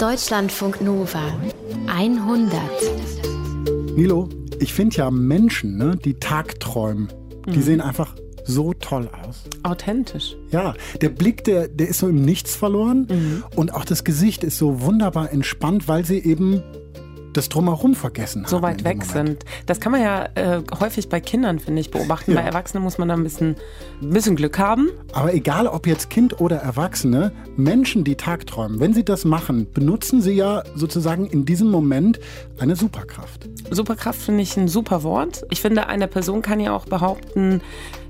Deutschlandfunk Nova 100. Nilo, ich finde ja Menschen, ne, die tagträumen, die Mhm. sehen einfach so toll aus. Authentisch. Ja, der Blick, der, der ist so im Nichts verloren Mhm. und auch das Gesicht ist so wunderbar entspannt, weil sie eben das Drumherum vergessen So haben. weit in dem weg sind. Das kann man ja äh, häufig bei Kindern, finde ich, beobachten. Ja. Bei Erwachsenen muss man da ein bisschen, ein bisschen Glück haben. Aber egal, ob jetzt Kind oder Erwachsene, Menschen, die tagträumen, wenn sie das machen, benutzen sie ja sozusagen in diesem Moment eine Superkraft. Superkraft finde ich ein super Wort. Ich finde, eine Person kann ja auch behaupten,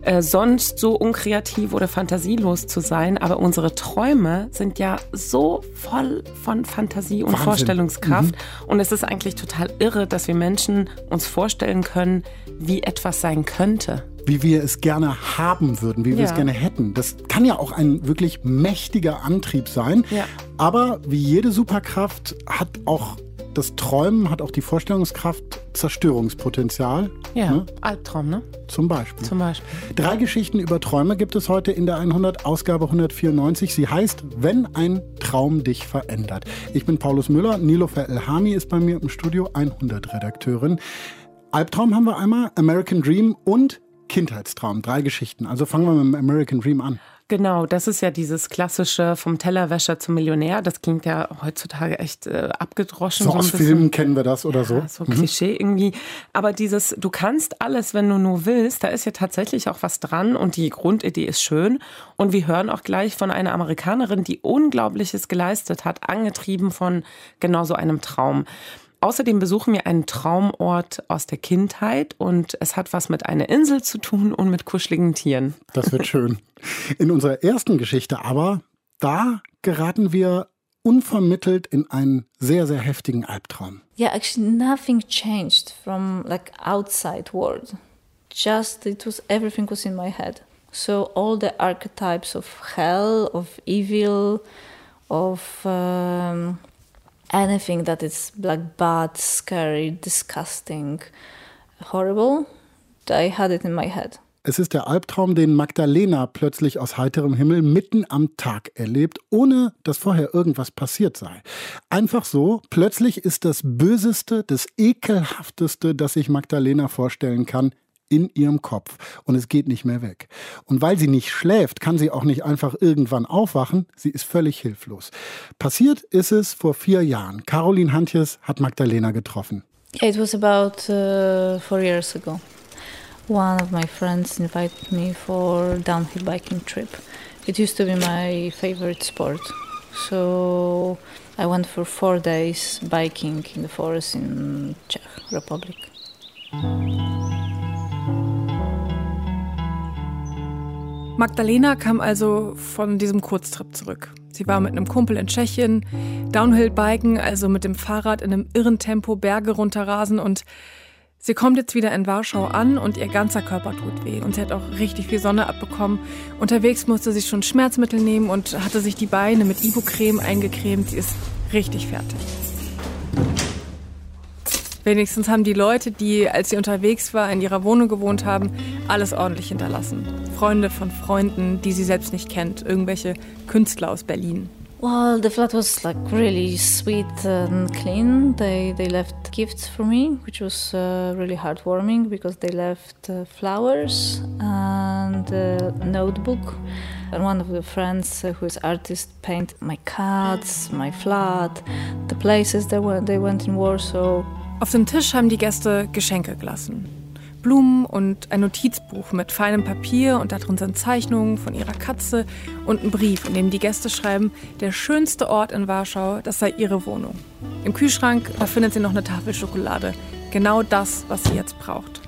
äh, sonst so unkreativ oder fantasielos zu sein, aber unsere Träume sind ja so voll von Fantasie und Wahnsinn. Vorstellungskraft. Und es ist eigentlich total irre, dass wir Menschen uns vorstellen können, wie etwas sein könnte. wie wir es gerne haben würden, wie wir Ja. es gerne hätten. Das kann ja auch ein wirklich mächtiger Antrieb sein. Ja. Aber wie jede Superkraft hat auch das Träumen, hat auch die Vorstellungskraft Zerstörungspotenzial. Ja, Ne? Albtraum, ne? Zum Beispiel. Zum Beispiel. Drei Geschichten über Träume gibt es heute in der 100 Ausgabe 194. Sie heißt Wenn ein Traum dich verändert. Ich bin Paulus Müller, Nilofer Elhami ist bei mir im Studio, 100 Redakteurin. Albtraum haben wir einmal, American Dream und Kindheitstraum. Drei Geschichten. Also fangen wir mit dem American Dream an. Genau, das ist ja dieses klassische vom Tellerwäscher zum Millionär. Das klingt ja heutzutage echt äh, abgedroschen. So ein aus bisschen. Filmen kennen wir das oder so. Ja, so Klischee irgendwie. Aber dieses, du kannst alles, wenn du nur willst, da ist ja tatsächlich auch was dran und die Grundidee ist schön. Und wir hören auch gleich von einer Amerikanerin, die Unglaubliches geleistet hat, angetrieben von genau so einem Traum. Außerdem besuchen wir einen Traumort aus der Kindheit und es hat was mit einer Insel zu tun und mit kuscheligen Tieren. Das wird schön. In unserer ersten Geschichte aber, da geraten wir unvermittelt in einen sehr, sehr heftigen Albtraum. Yeah, actually, nothing changed from like outside world. Just it was everything was in my head. So all the archetypes of hell, of evil, of um, anything that is like bad, scary, disgusting, horrible, I had it in my head. Es ist der Albtraum, den Magdalena plötzlich aus heiterem Himmel mitten am Tag erlebt, ohne dass vorher irgendwas passiert sei. Einfach so, plötzlich ist das Böseste, das Ekelhafteste, das sich Magdalena vorstellen kann, in ihrem Kopf. Und es geht nicht mehr weg. Und weil sie nicht schläft, kann sie auch nicht einfach irgendwann aufwachen. Sie ist völlig hilflos. Passiert ist es vor vier Jahren. Caroline Hantjes hat Magdalena getroffen. It was about uh, four years ago. One of my friends invited me for downhill biking trip. It used to be my favorite sport. So I went for four days biking in the forest in Czech Republic. Magdalena kam also von diesem Kurztrip zurück. Sie war mit einem Kumpel in Tschechien, Downhill-Biken, also mit dem Fahrrad in einem irren Tempo Berge runterrasen und sie kommt jetzt wieder in Warschau an und ihr ganzer Körper tut weh und sie hat auch richtig viel Sonne abbekommen. Unterwegs musste sie schon Schmerzmittel nehmen und hatte sich die Beine mit Ibucreme eingecremt. Sie ist richtig fertig. Wenigstens haben die Leute, die, als sie unterwegs war, in ihrer Wohnung gewohnt haben, alles ordentlich hinterlassen. Freunde von Freunden, die sie selbst nicht kennt, irgendwelche Künstler aus Berlin. Well, the flat was like really sweet and clean. They they left gifts for me, which was uh, really heartwarming because they left uh, flowers and a notebook. And one of the friends uh, who is artist painted my cats, my flat, the places they went they went in Warsaw. Auf dem Tisch haben die Gäste Geschenke gelassen. Blumen und ein Notizbuch mit feinem Papier und darin sind Zeichnungen von ihrer Katze und ein Brief, in dem die Gäste schreiben, der schönste Ort in Warschau, das sei ihre Wohnung. Im Kühlschrank, da findet sie noch eine Tafel Schokolade. Genau das, was sie jetzt braucht.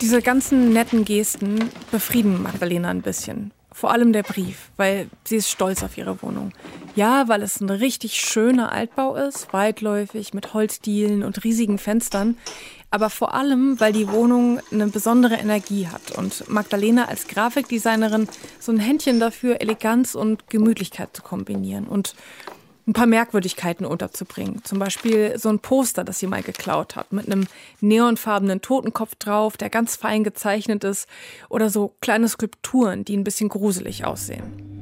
Diese ganzen netten Gesten befrieden Magdalena ein bisschen. Vor allem der Brief, weil sie ist stolz auf ihre Wohnung. Ja, weil es ein richtig schöner Altbau ist, weitläufig mit Holzdielen und riesigen Fenstern. Aber vor allem, weil die Wohnung eine besondere Energie hat und Magdalena als Grafikdesignerin so ein Händchen dafür, Eleganz und Gemütlichkeit zu kombinieren und ein paar Merkwürdigkeiten unterzubringen. Zum Beispiel so ein Poster, das sie mal geklaut hat, mit einem neonfarbenen Totenkopf drauf, der ganz fein gezeichnet ist, oder so kleine Skulpturen, die ein bisschen gruselig aussehen.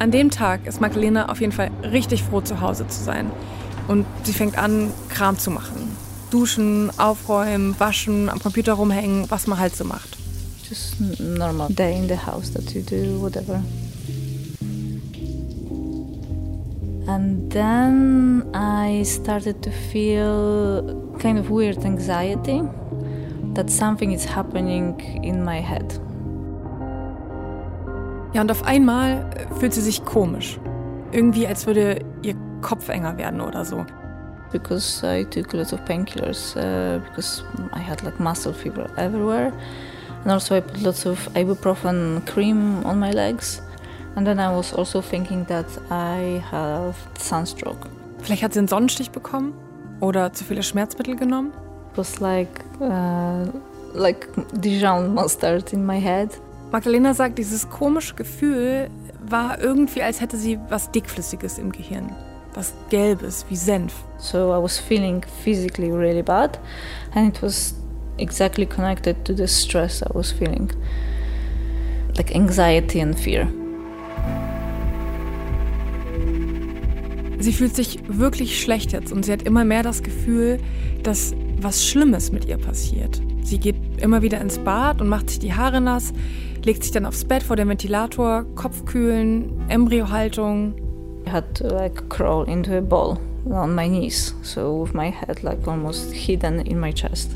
An dem Tag ist Magdalena auf jeden Fall richtig froh, zu Hause zu sein. Und sie fängt an, Kram zu machen. Duschen, aufräumen, waschen, am Computer rumhängen, was man halt so macht. Just normal day in the house that you do, whatever. And then I started to feel kind of weird anxiety that something is happening in my head. Ja, und auf einmal fühlt sie sich komisch. Irgendwie, als würde ihr Kopf enger werden oder so. Because I took lots of painkillers, uh, because I had like muscle fever everywhere. And also I put lots of ibuprofen cream on my legs. And then I was also thinking that I have sunstroke. Vielleicht hat sie einen Sonnenstich bekommen oder zu viele Schmerzmittel genommen. It was like uh, like Dijon mustard in my head. Magdalena sagt, dieses komische Gefühl war irgendwie, als hätte sie was Dickflüssiges im Gehirn. Was Gelbes, wie Senf. So I was feeling physically really bad, and it was exactly connected to the stress I was feeling like anxiety and fear. Sie fühlt sich wirklich schlecht jetzt und sie hat immer mehr das Gefühl, dass was Schlimmes mit ihr passiert. Sie geht immer wieder ins Bad und macht sich die Haare nass, legt sich dann aufs Bett vor dem Ventilator, Kopfkühlen, Embryohaltung. I had to like crawl into a ball on my knees, so with my head like almost hidden in my chest.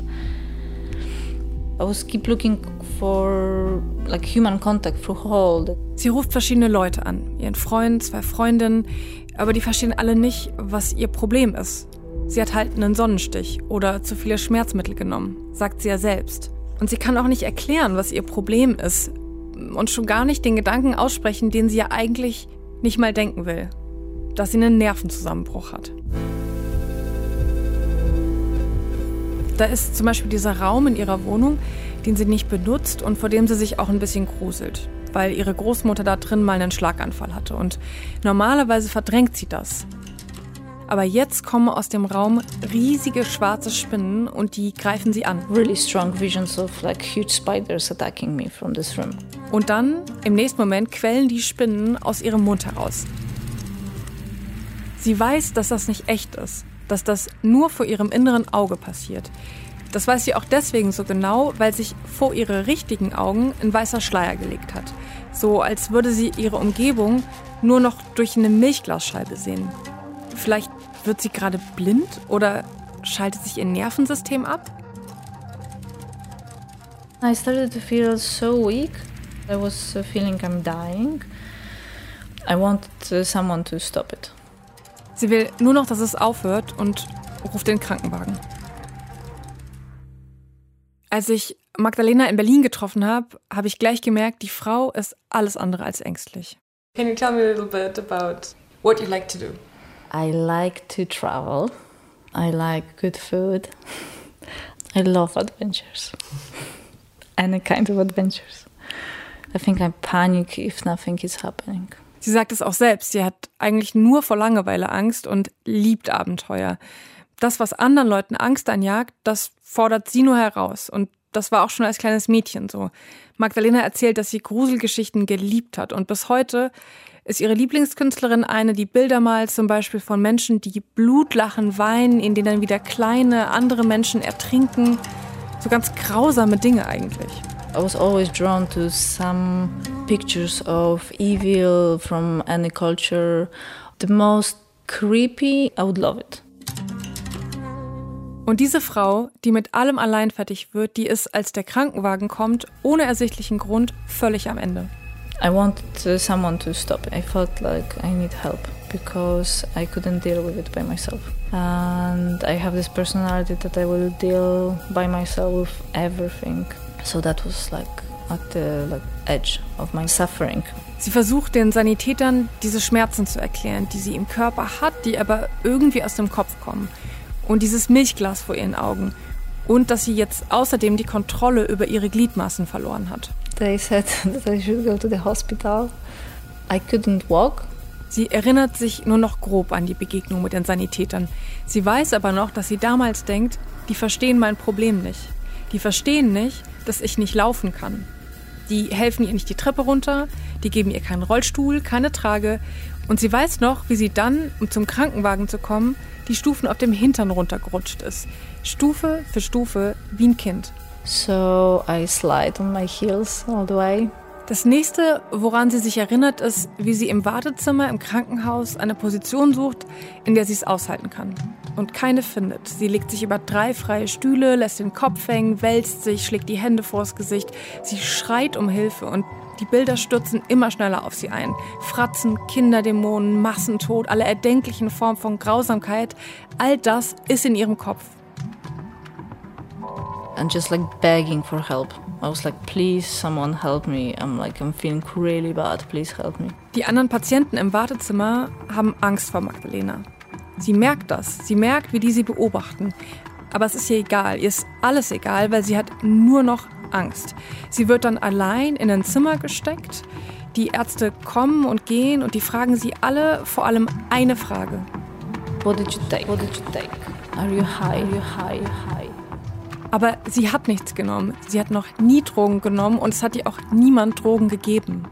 I was keep looking for like human contact through hall. Sie ruft verschiedene Leute an, ihren Freund, zwei Freundinnen, aber die verstehen alle nicht, was ihr Problem ist. Sie hat halt einen Sonnenstich oder zu viele Schmerzmittel genommen, sagt sie ja selbst. Und sie kann auch nicht erklären, was ihr Problem ist und schon gar nicht den Gedanken aussprechen, den sie ja eigentlich nicht mal denken will, dass sie einen Nervenzusammenbruch hat. Da ist zum Beispiel dieser Raum in ihrer Wohnung, den sie nicht benutzt und vor dem sie sich auch ein bisschen gruselt, weil ihre Großmutter da drin mal einen Schlaganfall hatte. Und normalerweise verdrängt sie das. Aber jetzt kommen aus dem Raum riesige schwarze Spinnen und die greifen sie an. Really strong visions of like huge spiders attacking me from this room. Und dann, im nächsten Moment, quellen die Spinnen aus ihrem Mund heraus. Sie weiß, dass das nicht echt ist, dass das nur vor ihrem inneren Auge passiert. Das weiß sie auch deswegen so genau, weil sich vor ihre richtigen Augen ein weißer Schleier gelegt hat. So als würde sie ihre Umgebung nur noch durch eine Milchglasscheibe sehen. Vielleicht wird sie gerade blind oder schaltet sich ihr Nervensystem ab? I started to feel so weak. I was feeling I'm dying. I wanted someone to stop it. Sie will nur noch, dass es aufhört und ruft den Krankenwagen. Als ich Magdalena in Berlin getroffen habe, habe ich gleich gemerkt, die Frau ist alles andere als ängstlich. Can you tell me a little bit about what you like to do? I like to travel. I like good food. I love adventures. Any kind of adventures. I think I panic if nothing is happening. Sie sagt es auch selbst, sie hat eigentlich nur vor Langeweile Angst und liebt Abenteuer. Das, was anderen Leuten Angst einjagt, das fordert sie nur heraus. Und das war auch schon als kleines Mädchen so. Magdalena erzählt, dass sie Gruselgeschichten geliebt hat und bis heute ist ihre Lieblingskünstlerin eine, die Bilder malt, zum Beispiel von Menschen, die Blutlachen weinen, in denen dann wieder kleine andere Menschen ertrinken. So ganz grausame Dinge eigentlich. I was always drawn to some pictures of evil from any culture. The most creepy, I would love it. Und diese Frau, die mit allem allein fertig wird, die ist, als der Krankenwagen kommt, ohne ersichtlichen Grund völlig am Ende. I wanted someone to stop. I felt like I need help because I couldn't deal with it by myself. And I have this personality that I will deal by myself with everything. So that was like at the like, edge of my suffering. Sie versucht den Sanitätern diese Schmerzen zu erklären, die sie im Körper hat, die aber irgendwie aus dem Kopf kommen. Und dieses Milchglas vor ihren Augen. Und dass sie jetzt außerdem die Kontrolle über ihre Gliedmaßen verloren hat. They said that I should go to the hospital. I couldn't walk. Sie erinnert sich nur noch grob an die Begegnung mit den Sanitätern. Sie weiß aber noch, dass sie damals denkt, die verstehen mein Problem nicht. Die verstehen nicht, dass ich nicht laufen kann. Die helfen ihr nicht die Treppe runter, die geben ihr keinen Rollstuhl, keine Trage. Und sie weiß noch, wie sie dann, um zum Krankenwagen zu kommen, die Stufen auf dem Hintern runtergerutscht ist. Stufe für Stufe wie ein Kind. So I slide on my heels all the way. Das nächste, woran sie sich erinnert, ist, wie sie im Wartezimmer im Krankenhaus eine Position sucht, in der sie es aushalten kann. Und keine findet. Sie legt sich über drei freie Stühle, lässt den Kopf hängen, wälzt sich, schlägt die Hände vors Gesicht. Sie schreit um Hilfe und die Bilder stürzen immer schneller auf sie ein. Fratzen, Kinderdämonen, Massentod, alle erdenklichen Formen von Grausamkeit, all das ist in ihrem Kopf. And just like begging for help. I was like, please, someone help me. I'm like, I'm feeling really bad. Please help me. Die anderen Patienten im Wartezimmer haben Angst vor Magdalena. Sie merkt das. Sie merkt, wie die sie beobachten. Aber es ist ihr egal. Ihr ist alles egal, weil sie hat nur noch Angst. Sie wird dann allein in ein Zimmer gesteckt. Die Ärzte kommen und gehen und die fragen sie alle vor allem eine Frage. What did you take? What did you take? Are you high? Are you high? High? Aber sie hat nichts genommen. Sie hat noch nie Drogen genommen und es hat ihr auch niemand Drogen gegeben.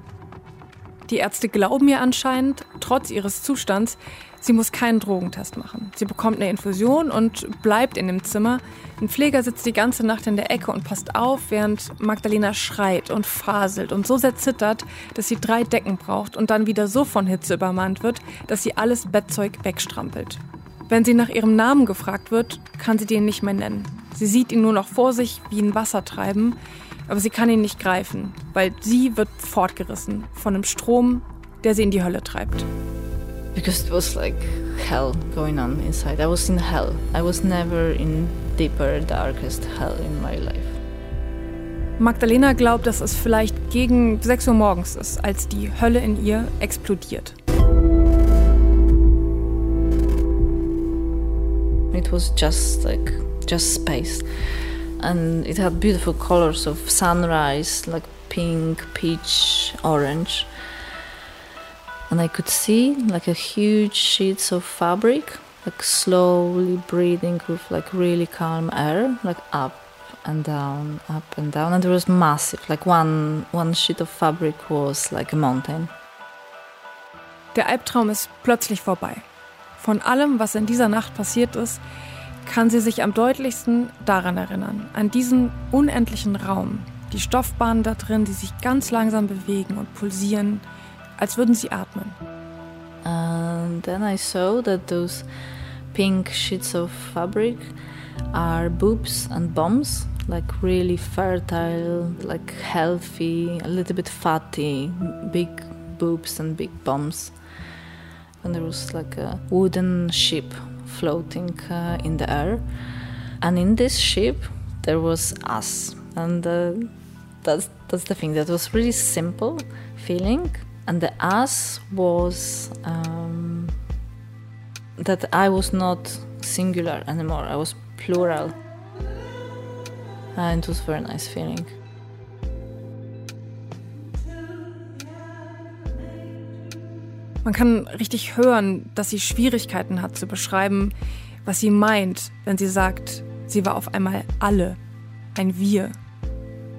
Die Ärzte glauben ihr anscheinend, trotz ihres Zustands, sie muss keinen Drogentest machen. Sie bekommt eine Infusion und bleibt in dem Zimmer. Ein Pfleger sitzt die ganze Nacht in der Ecke und passt auf, während Magdalena schreit und faselt und so sehr zittert, dass sie drei Decken braucht und dann wieder so von Hitze übermannt wird, dass sie alles Bettzeug wegstrampelt. Wenn sie nach ihrem Namen gefragt wird, kann sie den nicht mehr nennen. Sie sieht ihn nur noch vor sich wie ein Wasser treiben, aber sie kann ihn nicht greifen, weil sie wird fortgerissen von einem Strom, der sie in die Hölle treibt. Because it was like hell going on inside. I was in hell. I was never in deeper, darkest hell in my life. Magdalena glaubt, dass es vielleicht gegen 6 Uhr morgens ist, als die Hölle in ihr explodiert. It was just like just space, and it had beautiful colors of sunrise, like pink, peach, orange. And I could see like a huge sheets of fabric, like slowly breathing with like really calm air, like up and down, up and down. And it was massive. Like one one sheet of fabric was like a mountain. Der Albtraum ist plötzlich vorbei. Von allem, was in dieser Nacht passiert ist, kann sie sich am deutlichsten daran erinnern, an diesen unendlichen Raum, die Stoffbahnen da drin, die sich ganz langsam bewegen und pulsieren, als würden sie atmen. And then I saw that those pink sheets of fabric are boobs and bombs, like really fertile, like healthy, a little bit fatty, big boobs and big bombs. And there was like a wooden ship floating uh, in the air. And in this ship, there was us. And uh, that's, that's the thing. That was really simple feeling. And the us was um, that I was not singular anymore. I was plural. And it was a very nice feeling. Man kann richtig hören, dass sie Schwierigkeiten hat zu beschreiben, was sie meint, wenn sie sagt, sie war auf einmal alle, ein Wir.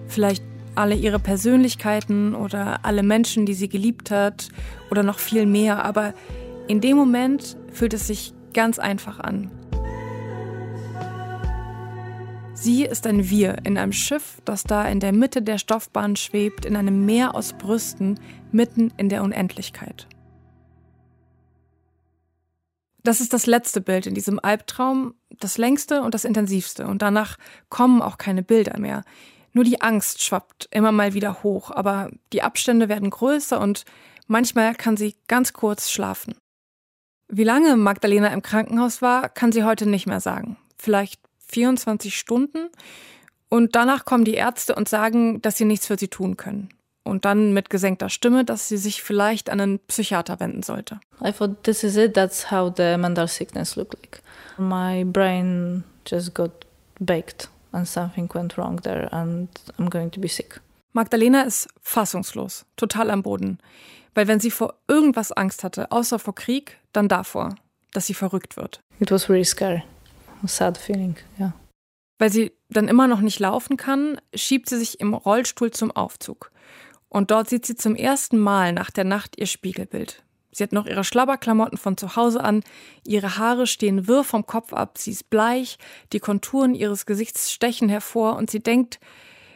Vielleicht alle ihre Persönlichkeiten oder alle Menschen, die sie geliebt hat oder noch viel mehr, aber in dem Moment fühlt es sich ganz einfach an. Sie ist ein Wir in einem Schiff, das da in der Mitte der Stoffbahn schwebt, in einem Meer aus Brüsten, mitten in der Unendlichkeit. Das ist das letzte Bild in diesem Albtraum, das längste und das intensivste. Und danach kommen auch keine Bilder mehr. Nur die Angst schwappt immer mal wieder hoch, aber die Abstände werden größer und manchmal kann sie ganz kurz schlafen. Wie lange Magdalena im Krankenhaus war, kann sie heute nicht mehr sagen. Vielleicht 24 Stunden. Und danach kommen die Ärzte und sagen, dass sie nichts für sie tun können und dann mit gesenkter Stimme, dass sie sich vielleicht an einen Psychiater wenden sollte. I thought this is it. That's how the mental sickness looked like. My brain just got baked and something went wrong there and I'm going to be sick. Magdalena ist fassungslos, total am Boden. Weil wenn sie vor irgendwas Angst hatte, außer vor Krieg, dann davor, dass sie verrückt wird. It was really scary. A sad feeling, yeah. Weil sie dann immer noch nicht laufen kann, schiebt sie sich im Rollstuhl zum Aufzug. Und dort sieht sie zum ersten Mal nach der Nacht ihr Spiegelbild. Sie hat noch ihre Schlabberklamotten von zu Hause an, ihre Haare stehen wirr vom Kopf ab, sie ist bleich, die Konturen ihres Gesichts stechen hervor und sie denkt,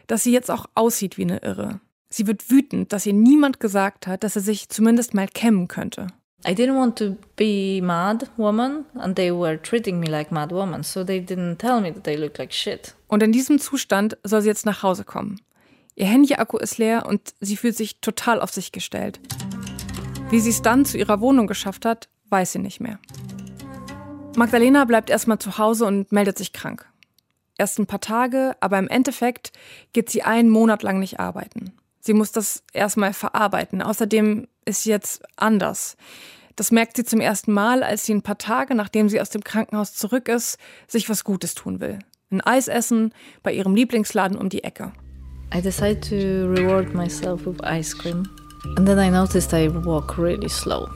dass sie jetzt auch aussieht wie eine Irre. Sie wird wütend, dass ihr niemand gesagt hat, dass er sich zumindest mal kämmen könnte. I didn't want to be mad woman and they were treating me like mad woman, so they didn't tell me that I look like shit. Und in diesem Zustand soll sie jetzt nach Hause kommen. Ihr Handy-Akku ist leer und sie fühlt sich total auf sich gestellt. Wie sie es dann zu ihrer Wohnung geschafft hat, weiß sie nicht mehr. Magdalena bleibt erstmal zu Hause und meldet sich krank. Erst ein paar Tage, aber im Endeffekt geht sie einen Monat lang nicht arbeiten. Sie muss das erstmal verarbeiten. Außerdem ist sie jetzt anders. Das merkt sie zum ersten Mal, als sie ein paar Tage, nachdem sie aus dem Krankenhaus zurück ist, sich was Gutes tun will. Ein Eis essen bei ihrem Lieblingsladen um die Ecke. I decided to reward myself with ice cream. And then I noticed I walk really slow.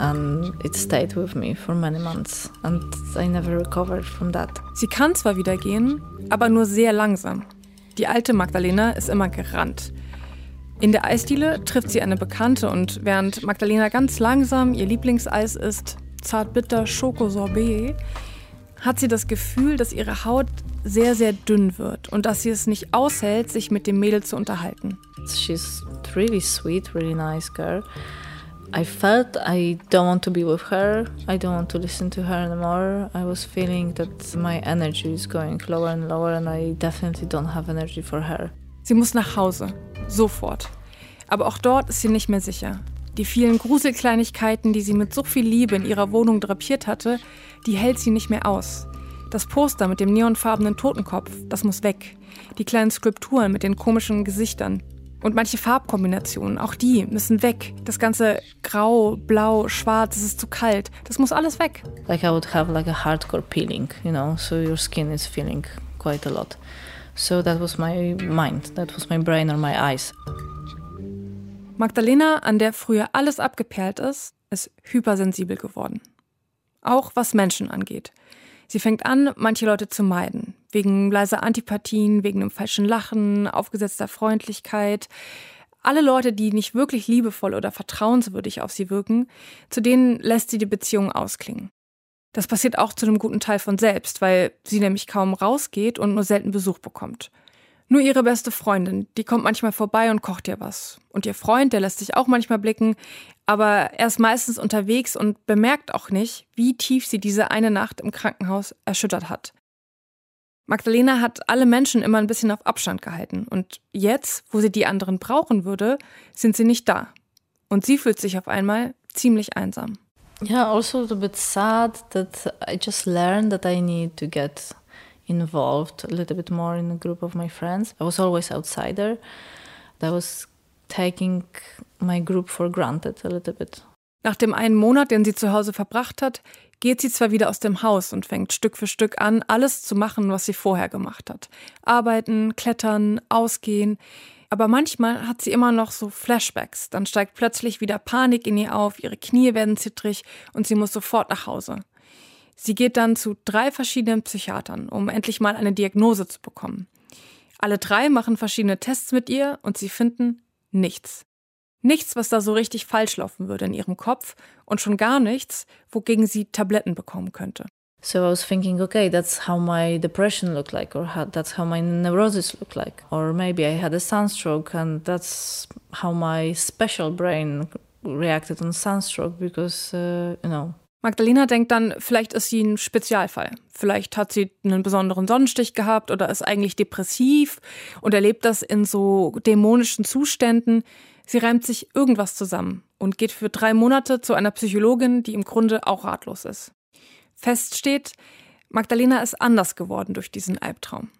And it stayed with me for many months. And I never recovered from that. Sie kann zwar wieder gehen, aber nur sehr langsam. Die alte Magdalena ist immer gerannt. In der Eisdiele trifft sie eine Bekannte und während Magdalena ganz langsam ihr Lieblingseis isst, zartbitter Schokosorbet, hat sie das Gefühl, dass ihre Haut sehr, sehr dünn wird und dass sie es nicht aushält, sich mit dem Mädel zu unterhalten. She's really sweet, really nice girl. I felt I don't want to be with her. I don't want to listen to her anymore. I was feeling that my energy is going lower and lower and I definitely don't have energy for her. Sie muss nach Hause. Sofort. Aber auch dort ist sie nicht mehr sicher. Die vielen Gruselkleinigkeiten, die sie mit so viel Liebe in ihrer Wohnung drapiert hatte, die hält sie nicht mehr aus. Das Poster mit dem neonfarbenen Totenkopf, das muss weg. Die kleinen Skulpturen mit den komischen Gesichtern. Und manche Farbkombinationen, auch die müssen weg. Das ganze Grau, Blau, Schwarz, es ist zu kalt. Das muss alles weg. Like I would have like a hardcore peeling, you know, so your skin is feeling quite a lot. So that was my mind, that was my brain or my eyes. Magdalena, an der früher alles abgeperlt ist, ist hypersensibel geworden. Auch was Menschen angeht. Sie fängt an, manche Leute zu meiden. Wegen leiser Antipathien, wegen einem falschen Lachen, aufgesetzter Freundlichkeit. Alle Leute, die nicht wirklich liebevoll oder vertrauenswürdig auf sie wirken, zu denen lässt sie die Beziehung ausklingen. Das passiert auch zu einem guten Teil von selbst, weil sie nämlich kaum rausgeht und nur selten Besuch bekommt. Nur ihre beste Freundin, die kommt manchmal vorbei und kocht ihr was. Und ihr Freund, der lässt sich auch manchmal blicken, aber er ist meistens unterwegs und bemerkt auch nicht, wie tief sie diese eine Nacht im Krankenhaus erschüttert hat. Magdalena hat alle Menschen immer ein bisschen auf Abstand gehalten und jetzt, wo sie die anderen brauchen würde, sind sie nicht da. Und sie fühlt sich auf einmal ziemlich einsam. Yeah, also a little bit sad that I just learned that I need to get involved a little bit more in a group of my friends. I was always outsider. I was taking my group for granted a little bit. Nach dem einen Monat, den sie zu Hause verbracht hat, geht sie zwar wieder aus dem Haus und fängt Stück für Stück an, alles zu machen, was sie vorher gemacht hat. Arbeiten, klettern, ausgehen. Aber manchmal hat sie immer noch so Flashbacks. Dann steigt plötzlich wieder Panik in ihr auf, ihre Knie werden zittrig und sie muss sofort nach Hause. Sie geht dann zu drei verschiedenen Psychiatern, um endlich mal eine Diagnose zu bekommen. Alle drei machen verschiedene Tests mit ihr und sie finden nichts. Nichts, was da so richtig falsch laufen würde in ihrem Kopf und schon gar nichts, wogegen sie Tabletten bekommen könnte. So I was thinking, okay, that's how my depression looked like, or how, that's how my neurosis looked like, or maybe I had a sunstroke and that's how my special brain reacted on sunstroke because, uh, you know, Magdalena denkt dann, vielleicht ist sie ein Spezialfall. Vielleicht hat sie einen besonderen Sonnenstich gehabt oder ist eigentlich depressiv und erlebt das in so dämonischen Zuständen. Sie reimt sich irgendwas zusammen und geht für drei Monate zu einer Psychologin, die im Grunde auch ratlos ist. Fest steht, Magdalena ist anders geworden durch diesen Albtraum.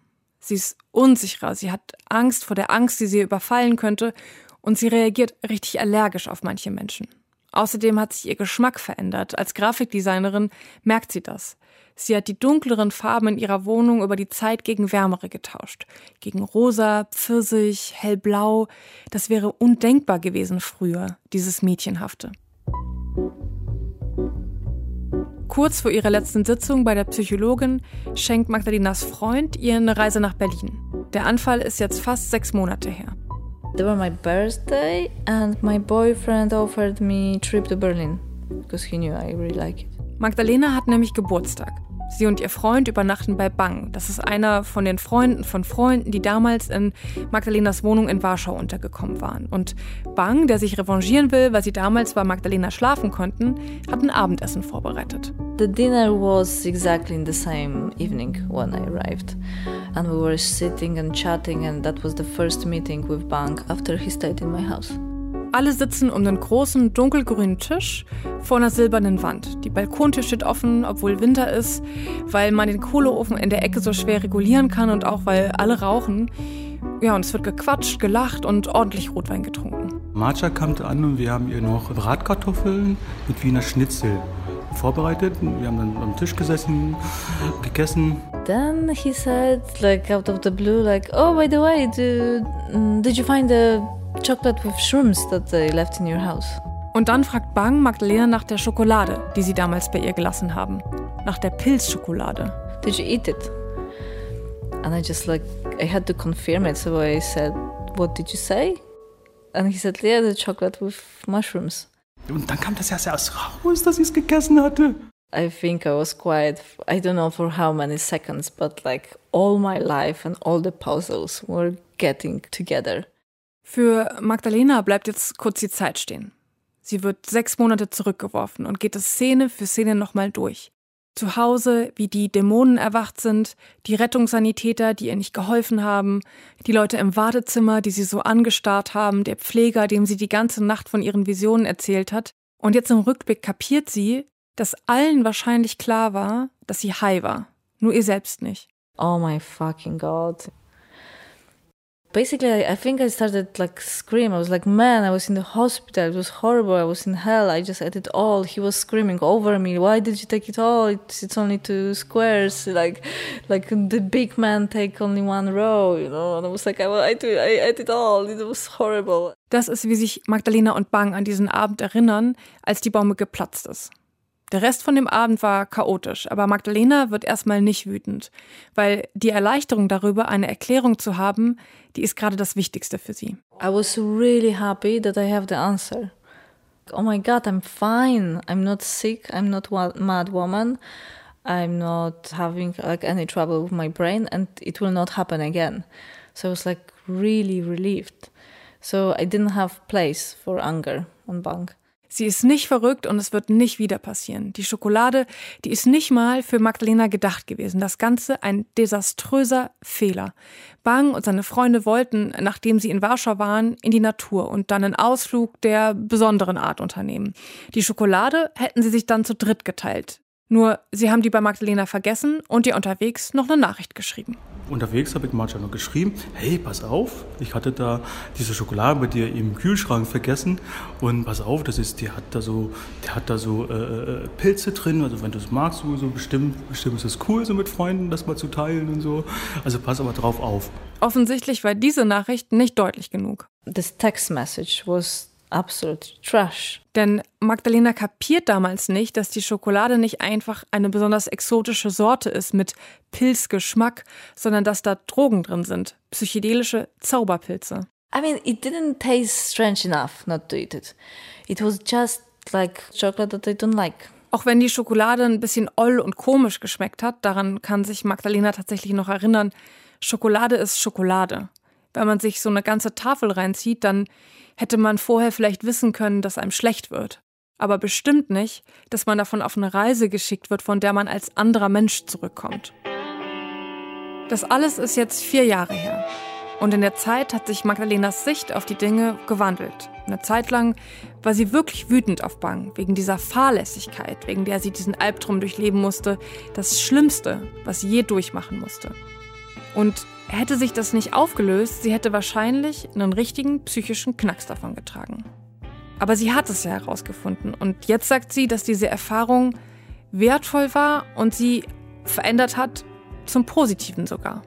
Sie ist unsicherer, sie hat Angst vor der Angst, die sie überfallen könnte und sie reagiert richtig allergisch auf manche Menschen. Außerdem hat sich ihr Geschmack verändert. Als Grafikdesignerin merkt sie das. Sie hat die dunkleren Farben in ihrer Wohnung über die Zeit gegen wärmere getauscht. Gegen rosa, pfirsich, hellblau. Das wäre undenkbar gewesen früher, dieses Mädchenhafte. Kurz vor ihrer letzten Sitzung bei der Psychologin schenkt Magdalenas Freund ihr eine Reise nach Berlin. Der Anfall ist jetzt fast sechs Monate her. They were my birthday and my boyfriend offered me trip to Berlin because he knew I really like it. Magdalena hat nämlich Geburtstag. Sie und ihr Freund übernachten bei Bang. Das ist einer von den Freunden von Freunden, die damals in Magdalenas Wohnung in Warschau untergekommen waren. Und Bang, der sich revanchieren will, weil sie damals bei Magdalena schlafen konnten, hat ein Abendessen vorbereitet. The dinner was exactly in the same evening when I arrived. And we were sitting and chatting, and that was the first meeting with Bang after he stayed in my house. Alle sitzen um einen großen dunkelgrünen Tisch vor einer silbernen Wand. Die Balkontür steht offen, obwohl Winter ist, weil man den Kohleofen in der Ecke so schwer regulieren kann und auch weil alle rauchen. Ja, und es wird gequatscht, gelacht und ordentlich Rotwein getrunken. Marcia kam an und wir haben ihr noch Bratkartoffeln mit Wiener Schnitzel vorbereitet. Wir haben dann am Tisch gesessen, gegessen. Then he said, like out of the blue, like, oh, by the way, do, did you find the chocolate with shrooms that they left in your house? Und dann fragt Bang Magdalena nach der Schokolade, die sie damals bei ihr gelassen haben. Nach der Pilzschokolade. Did you eat it? And I just like, I had to confirm it, so I said, what did you say? And he said, yeah, the chocolate with mushrooms. Und dann kam das erst erst raus, dass sie es gegessen hatte. I think I was quiet, I don't know for how many seconds, but like all my life and all the puzzles were getting together. Für Magdalena bleibt jetzt kurz die Zeit stehen. Sie wird sechs Monate zurückgeworfen und geht es Szene für Szene nochmal durch. Zu Hause, wie die Dämonen erwacht sind, die Rettungssanitäter, die ihr nicht geholfen haben, die Leute im Wartezimmer, die sie so angestarrt haben, der Pfleger, dem sie die ganze Nacht von ihren Visionen erzählt hat. Und jetzt im Rückblick kapiert sie, dass allen wahrscheinlich klar war, dass sie high war. Nur ihr selbst nicht. Oh my fucking God. Basically, I, think I started like scream. I was like, man, I was in the hospital. It was horrible. I was in hell. I just ate it all. He was screaming over me. Why did you take it all? It's, it's only two squares. Like, like the big man take only one row, you know. And I was like, I, I, I ate it all. It was horrible. Das ist, wie sich Magdalena und Bang an diesen Abend erinnern, als die Bombe geplatzt ist. Der Rest von dem Abend war chaotisch, aber Magdalena wird erstmal nicht wütend, weil die Erleichterung darüber, eine Erklärung zu haben, die ist gerade das Wichtigste für sie. I was really happy that I have the answer. Oh my God, I'm fine. I'm not sick. I'm not mad woman. I'm not having like any trouble with my brain, and it will not happen again. So I was like really relieved. So I didn't have place for anger on Bang. Sie ist nicht verrückt und es wird nicht wieder passieren. Die Schokolade, die ist nicht mal für Magdalena gedacht gewesen. Das Ganze ein desaströser Fehler. Bang und seine Freunde wollten, nachdem sie in Warschau waren, in die Natur und dann einen Ausflug der besonderen Art unternehmen. Die Schokolade hätten sie sich dann zu dritt geteilt. Nur sie haben die bei Magdalena vergessen und ihr unterwegs noch eine Nachricht geschrieben. Unterwegs habe ich Marcia noch geschrieben, hey, pass auf, ich hatte da diese Schokolade bei dir im Kühlschrank vergessen und pass auf, das ist, die hat da so, der hat da so äh, äh Pilze drin, also wenn du es magst, so, so bestimmt, bestimmt ist es cool, so mit Freunden das mal zu teilen und so. Also pass aber drauf auf. Offensichtlich war diese Nachricht nicht deutlich genug. This text message was absolut trash. Denn Magdalena kapiert damals nicht, dass die Schokolade nicht einfach eine besonders exotische Sorte ist mit Pilzgeschmack, sondern dass da Drogen drin sind, psychedelische Zauberpilze. I mean, it didn't taste strange enough not to eat it. It was just like chocolate that I don't like. Auch wenn die Schokolade ein bisschen oll und komisch geschmeckt hat, daran kann sich Magdalena tatsächlich noch erinnern, Schokolade ist Schokolade. Wenn man sich so eine ganze Tafel reinzieht, dann hätte man vorher vielleicht wissen können, dass einem schlecht wird. Aber bestimmt nicht, dass man davon auf eine Reise geschickt wird, von der man als anderer Mensch zurückkommt. Das alles ist jetzt vier Jahre her. Und in der Zeit hat sich Magdalenas Sicht auf die Dinge gewandelt. Eine Zeit lang war sie wirklich wütend auf Bang, wegen dieser Fahrlässigkeit, wegen der sie diesen Albtraum durchleben musste, das Schlimmste, was sie je durchmachen musste. Und Hätte sich das nicht aufgelöst, sie hätte wahrscheinlich einen richtigen psychischen Knacks davon getragen. Aber sie hat es ja herausgefunden und jetzt sagt sie, dass diese Erfahrung wertvoll war und sie verändert hat zum Positiven sogar.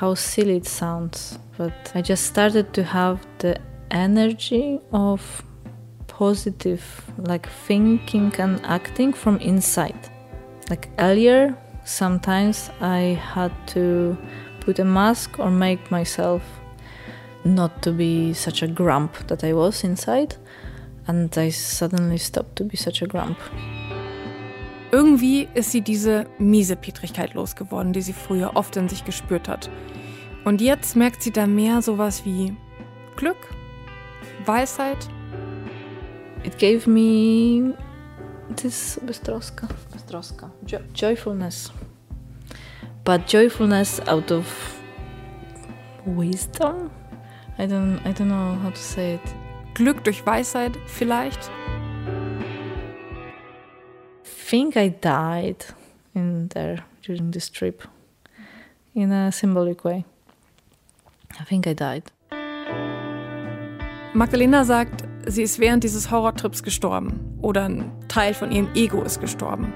How silly it sounds, but I just started to have the energy of positive, like thinking and acting from inside. Like earlier, sometimes I had to put a mask or make myself not to be such a grump that I was inside. And I suddenly stopped to be such a grump. Irgendwie ist sie diese Miesepietrigkeit losgeworden, die sie früher oft in sich gespürt hat. Und jetzt merkt sie da mehr sowas wie Glück, Weisheit. It gave me this Bestroska, Bestroska, jo joyfulness. But joyfulness out of wisdom? I don't, I don't know how to say it. Glück durch Weisheit vielleicht? think I died in there during this trip in a symbolic way. I think I died. Magdalena sagt, sie ist während dieses Horrortrips gestorben oder ein Teil von ihrem Ego ist gestorben.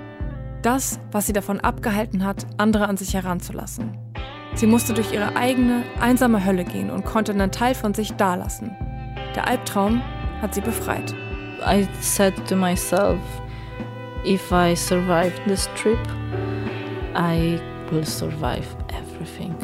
Das, was sie davon abgehalten hat, andere an sich heranzulassen. Sie musste durch ihre eigene, einsame Hölle gehen und konnte einen Teil von sich dalassen. Der Albtraum hat sie befreit. I said to myself, if I survive this trip, I will survive everything.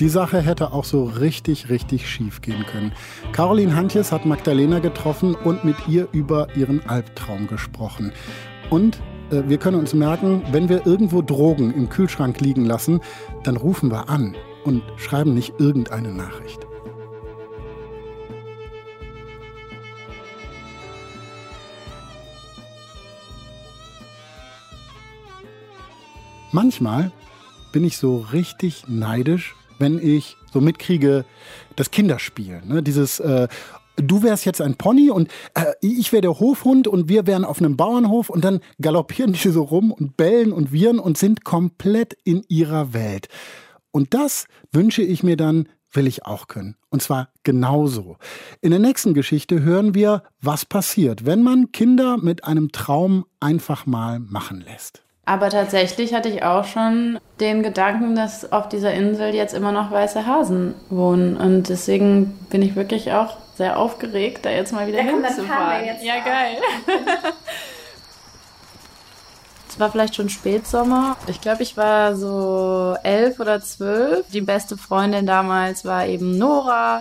Die Sache hätte auch so richtig, richtig schief gehen können. Caroline Hantjes hat Magdalena getroffen und mit ihr über ihren Albtraum gesprochen. Und äh, wir können uns merken, wenn wir irgendwo Drogen im Kühlschrank liegen lassen, dann rufen wir an und schreiben nicht irgendeine Nachricht. Manchmal bin ich so richtig neidisch, wenn ich so mitkriege, das Kinderspiel. Ne? Dieses, äh, du wärst jetzt ein Pony und äh, ich wäre der Hofhund und wir wären auf einem Bauernhof und dann galoppieren die so rum und bellen und wiehern und sind komplett in ihrer Welt. Und das wünsche ich mir dann, will ich auch können. Und zwar genauso. In der nächsten Geschichte hören wir, was passiert, wenn man Kinder mit einem Traum einfach mal machen lässt. Aber tatsächlich hatte ich auch schon den Gedanken, dass auf dieser Insel jetzt immer noch weiße Hasen wohnen. Und deswegen bin ich wirklich auch sehr aufgeregt, da jetzt mal wieder da hinzufahren. Ja, geil. Es war vielleicht schon Spätsommer. Ich glaube, ich war so elf oder zwölf. Die beste Freundin damals war eben Nora.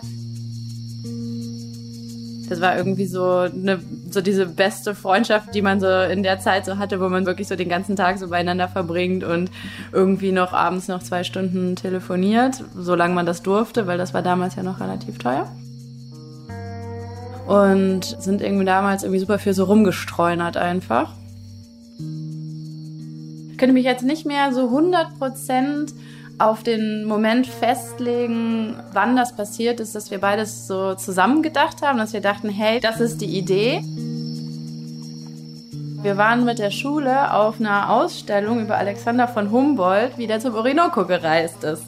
Das war irgendwie so eine, so diese beste Freundschaft, die man so in der Zeit so hatte, wo man wirklich so den ganzen Tag so beieinander verbringt und irgendwie noch abends noch zwei Stunden telefoniert, solange man das durfte, weil das war damals ja noch relativ teuer. Und sind irgendwie damals irgendwie super viel so rumgestreunert einfach. Ich könnte mich jetzt nicht mehr so 100 Prozent auf den Moment festlegen, wann das passiert ist, dass wir beides so zusammen gedacht haben, dass wir dachten, hey, das ist die Idee. Wir waren mit der Schule auf einer Ausstellung über Alexander von Humboldt, wie der zum Orinoco gereist ist.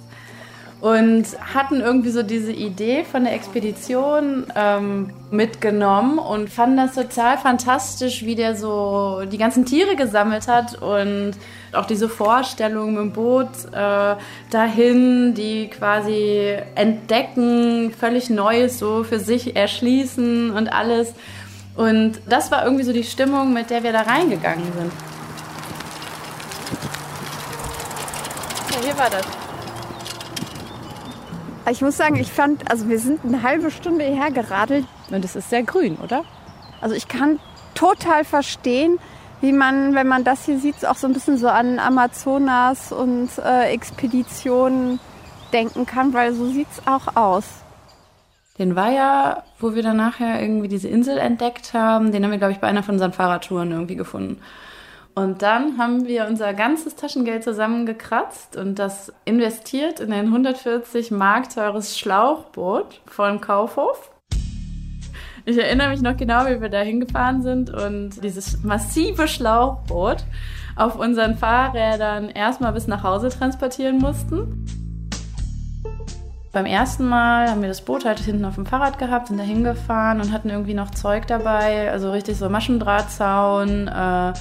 Und hatten irgendwie so diese Idee von der Expedition ähm, mitgenommen und fanden das total fantastisch, wie der so die ganzen Tiere gesammelt hat und auch diese Vorstellung mit dem Boot äh, dahin, die quasi entdecken, völlig Neues so für sich erschließen und alles. Und das war irgendwie so die Stimmung, mit der wir da reingegangen sind. Ja, hier war das. Ich muss sagen, ich fand, also wir sind eine halbe Stunde hierher geradelt. Und es ist sehr grün, oder? Also ich kann total verstehen, wie man, wenn man das hier sieht, auch so ein bisschen so an Amazonas und äh, Expeditionen denken kann, weil so sieht es auch aus. Den Weiher, wo wir dann nachher irgendwie diese Insel entdeckt haben, den haben wir, glaube ich, bei einer von unseren Fahrradtouren irgendwie gefunden. Und dann haben wir unser ganzes Taschengeld zusammengekratzt und das investiert in ein 140 Mark teures Schlauchboot von Kaufhof. Ich erinnere mich noch genau, wie wir da hingefahren sind und dieses massive Schlauchboot auf unseren Fahrrädern erstmal bis nach Hause transportieren mussten. Beim ersten Mal haben wir das Boot halt hinten auf dem Fahrrad gehabt, sind da hingefahren und hatten irgendwie noch Zeug dabei, also richtig so Maschendrahtzaun, äh,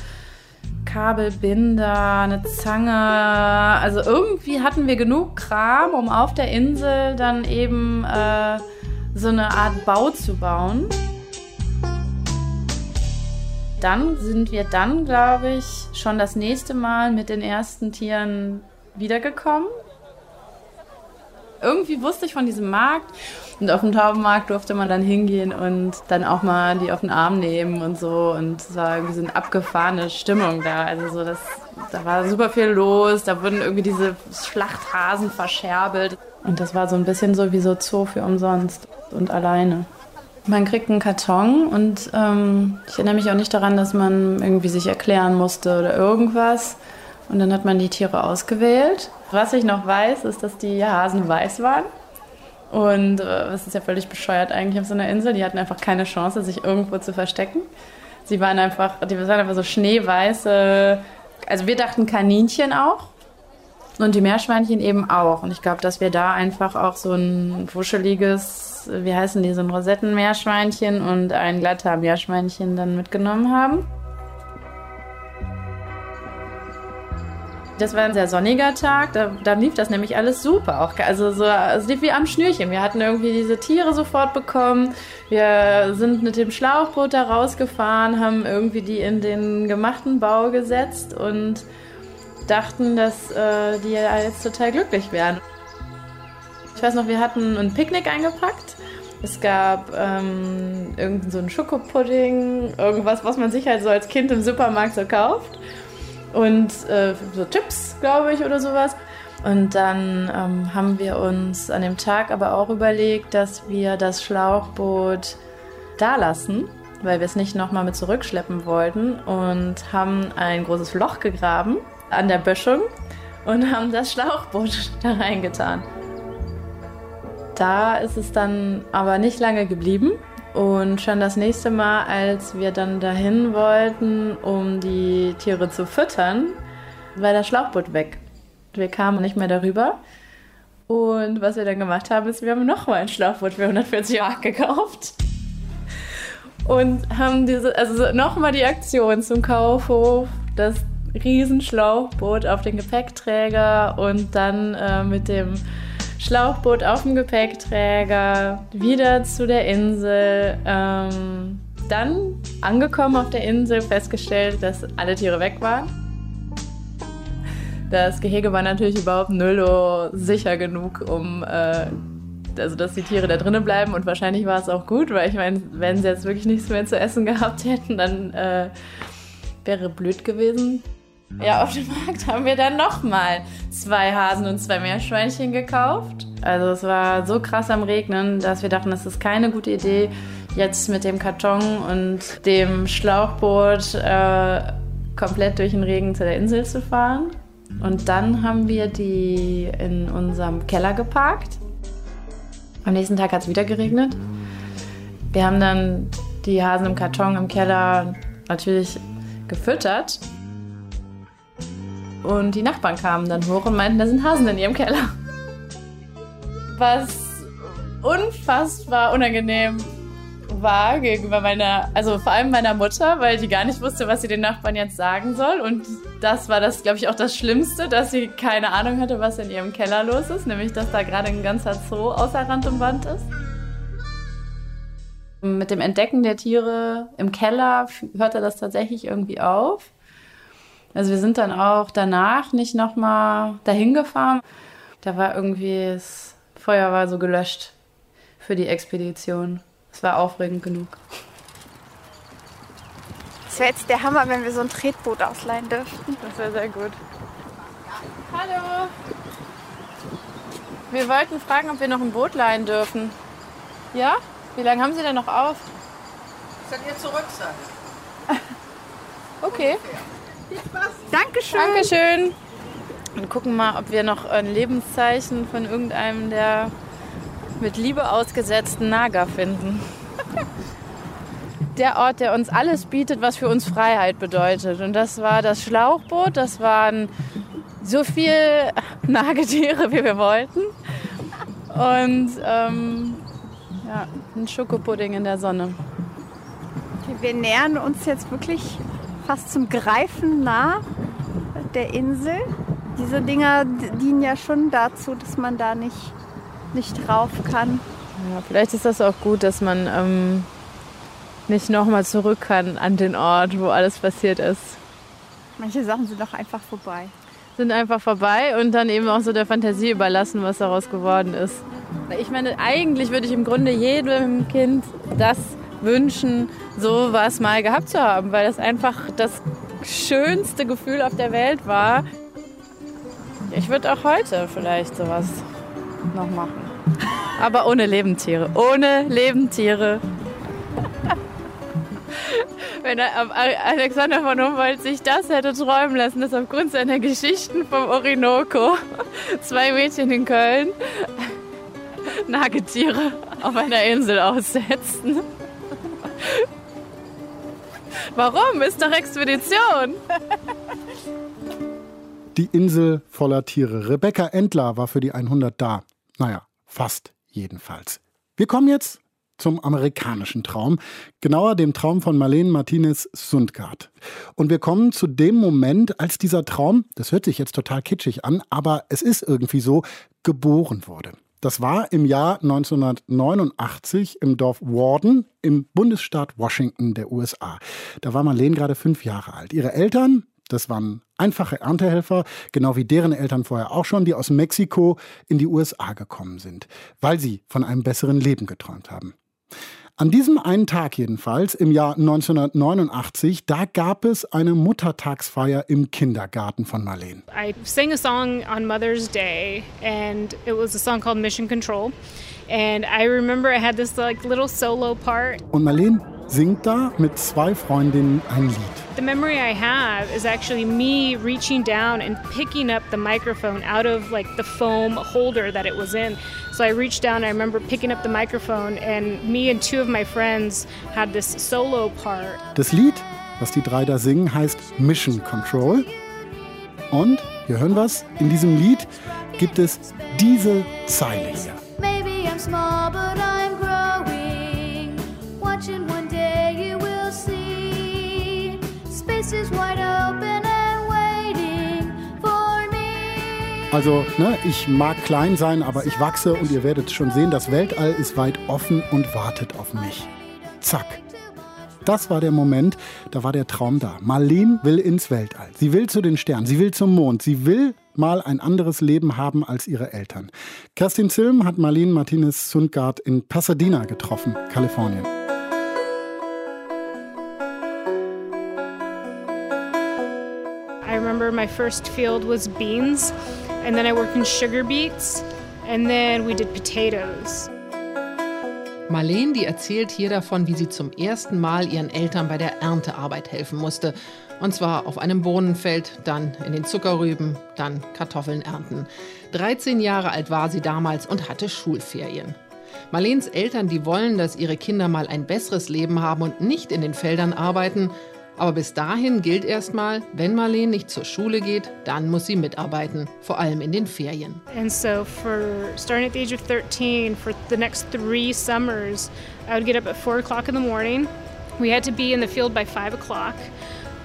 Kabelbinder, eine Zange. Also irgendwie hatten wir genug Kram, um auf der Insel dann eben äh, so eine Art Bau zu bauen. dann sind wir dann, glaube ich, schon das nächste Mal mit den ersten Tieren wiedergekommen. Irgendwie wusste ich von diesem Markt und auf dem Taubenmarkt durfte man dann hingehen und dann auch mal die auf den Arm nehmen und so und es war irgendwie so eine abgefahrene Stimmung da. Also so das, da war super viel los, da wurden irgendwie diese Schlachthasen verscherbelt und das war so ein bisschen so wie so Zoo für umsonst und alleine. Man kriegt einen Karton und ähm, ich erinnere mich auch nicht daran, dass man irgendwie sich erklären musste oder irgendwas. Und dann hat man die Tiere ausgewählt. Was ich noch weiß, ist, dass die Hasen weiß waren. Und äh, das ist ja völlig bescheuert eigentlich auf so einer Insel. Die hatten einfach keine Chance, sich irgendwo zu verstecken. Sie waren einfach, die waren einfach so schneeweiße. Also wir dachten Kaninchen auch. Und die Meerschweinchen eben auch. Und ich glaube, dass wir da einfach auch so ein wuscheliges wie heißen die, so ein Rosettenmeerschweinchen und ein glatter Meerschweinchen dann mitgenommen haben. Das war ein sehr sonniger Tag, da, da, lief das nämlich alles super. Auch, also so, es lief wie am Schnürchen. Wir hatten irgendwie diese Tiere sofort bekommen. Wir sind mit dem Schlauchboot da rausgefahren, haben irgendwie die in den gemachten Bau gesetzt und dachten, dass äh, die jetzt total glücklich wären. Ich weiß noch, wir hatten ein Picknick eingepackt. Es gab ähm, irgendeinen so einen Schokopudding, irgendwas, was man sich halt so als Kind im Supermarkt so kauft. Und äh, so Chips, glaube ich, oder sowas. Und dann ähm, haben wir uns an dem Tag aber auch überlegt, dass wir das Schlauchboot da lassen, weil wir es nicht nochmal mit zurückschleppen wollten und haben ein großes Loch gegraben an der Böschung und haben das Schlauchboot da reingetan. Da ist es dann aber nicht lange geblieben. Und schon das nächste Mal, als wir dann dahin wollten, um die Tiere zu füttern, war das Schlauchboot weg. Wir kamen nicht mehr darüber. Und was wir dann gemacht haben, ist, wir haben nochmal ein Schlauchboot für 140 Mark gekauft. Und haben diese, also nochmal die Aktion zum Kaufhof, das Riesenschlauchboot auf den Gepäckträger und dann äh, mit dem Schlauchboot auf dem Gepäckträger, wieder zu der Insel. Ähm, dann angekommen auf der Insel, festgestellt, dass alle Tiere weg waren. Das Gehege war natürlich überhaupt nullo sicher genug, um äh, also dass die Tiere da drinnen bleiben und wahrscheinlich war es auch gut, weil ich meine, wenn sie jetzt wirklich nichts mehr zu essen gehabt hätten, dann äh, wäre blöd gewesen. Ja, auf dem Markt haben wir dann nochmal zwei Hasen und zwei Meerschweinchen gekauft. Also es war so krass am Regnen, dass wir dachten, es ist keine gute Idee, jetzt mit dem Karton und dem Schlauchboot äh, komplett durch den Regen zu der Insel zu fahren. Und dann haben wir die in unserem Keller geparkt. Am nächsten Tag hat es wieder geregnet. Wir haben dann die Hasen im Karton im Keller natürlich gefüttert und die Nachbarn kamen dann hoch und meinten, da sind Hasen in ihrem Keller. Was unfassbar unangenehm war gegenüber meiner, also vor allem meiner Mutter, weil die gar nicht wusste, was sie den Nachbarn jetzt sagen soll. Und das war das, glaube ich, auch das Schlimmste, dass sie keine Ahnung hatte, was in ihrem Keller los ist, nämlich dass da gerade ein ganzer Zoo außer Rand und Band ist. Mit dem Entdecken der Tiere im Keller hörte das tatsächlich irgendwie auf. Also wir sind dann auch danach nicht nochmal dahin gefahren. Da war irgendwie, das Feuer war so gelöscht für die Expedition. Es war aufregend genug. Es wäre jetzt der Hammer, wenn wir so ein Tretboot ausleihen dürften. Das wäre sehr gut. Hallo. Wir wollten fragen, ob wir noch ein Boot leihen dürfen. Ja? Wie lange haben Sie denn noch auf? Bis ihr zurück seid. okay. Ungefähr. Dankeschön. Dankeschön. Und gucken mal, ob wir noch ein Lebenszeichen von irgendeinem der mit Liebe ausgesetzten Naga finden. Der Ort, der uns alles bietet, was für uns Freiheit bedeutet. Und das war das Schlauchboot, das waren so viele Nagetiere, wie wir wollten. Und ähm, ja, ein Schokopudding in der Sonne. Wir nähern uns jetzt wirklich fast zum Greifen nah der Insel. Diese Dinger dienen ja schon dazu, dass man da nicht, nicht drauf kann. Ja, vielleicht ist das auch gut, dass man ähm, nicht nochmal zurück kann an den Ort, wo alles passiert ist. Manche Sachen sind doch einfach vorbei. Sind einfach vorbei und dann eben auch so der Fantasie überlassen, was daraus geworden ist. Ich meine, eigentlich würde ich im Grunde jedem Kind das wünschen, sowas mal gehabt zu haben, weil das einfach das schönste Gefühl auf der Welt war. Ich würde auch heute vielleicht sowas noch machen. Aber ohne Lebendtiere. Ohne Lebendtiere. Wenn Alexander von Humboldt sich das hätte träumen lassen, dass aufgrund seiner Geschichten vom Orinoco zwei Mädchen in Köln Nagetiere auf einer Insel aussetzen. Warum? Ist doch Expedition. Die Insel voller Tiere. Rebecca Endler war für die 100 da. Naja, fast jedenfalls. Wir kommen jetzt zum amerikanischen Traum, genauer dem Traum von Marlene Martinez Sundgaard. Und wir kommen zu dem Moment, als dieser Traum, das hört sich jetzt total kitschig an, aber es ist irgendwie so, geboren wurde. Das war im Jahr 1989 im Dorf Warden im Bundesstaat Washington der USA. Da war Marlene gerade fünf Jahre alt. Ihre Eltern, das waren einfache Erntehelfer, genau wie deren Eltern vorher auch schon, die aus Mexiko in die USA gekommen sind, weil sie von einem besseren Leben geträumt haben. An diesem einen Tag jedenfalls, im Jahr 1989, da gab es eine Muttertagsfeier im Kindergarten von Marlene. I sang a song on Mother's Day and it was a song called Mission Control. And I remember I had this like little solo part. Und Marlene singt da mit zwei Freundinnen ein Lied. The memory I have is actually me reaching down and picking up the microphone out of like the foam holder that it was in. So I reached down, I remember picking up the microphone and me and two of my friends had this solo part. Das Lied, was die drei da singen, heißt Mission Control. Und, wir hören was, in diesem Lied gibt es diese Zeile hier. Maybe I'm small, but I'm growing. Watching Also, ne, ich mag klein sein, aber ich wachse und ihr werdet schon sehen, das Weltall ist weit offen und wartet auf mich. Zack. Das war der Moment, da war der Traum da. Marlene will ins Weltall. Sie will zu den Sternen, sie will zum Mond, sie will mal ein anderes Leben haben als ihre Eltern. Kerstin Zilm hat Marlene Martinez Sundgaard in Pasadena getroffen, Kalifornien. My first field was beans, and then I worked in sugar beets, and then we did potatoes. Marlene, die erzählt hier davon, wie sie zum ersten Mal ihren Eltern bei der Erntearbeit helfen musste. Und zwar auf einem Bohnenfeld, dann in den Zuckerrüben, dann Kartoffeln ernten. 13 Jahre alt war sie damals und hatte Schulferien. Marleens Eltern, die wollen, dass ihre Kinder mal ein besseres Leben haben und nicht in den Feldern arbeiten. Aber bis dahin gilt erstmal, wenn Marlene nicht zur Schule geht, dann muss sie mitarbeiten, vor allem in den Ferien. And so, for starting at the age of 13, for the next three summers, I would get up at 4 o'clock in the morning. We had to be in the field by 5 o'clock,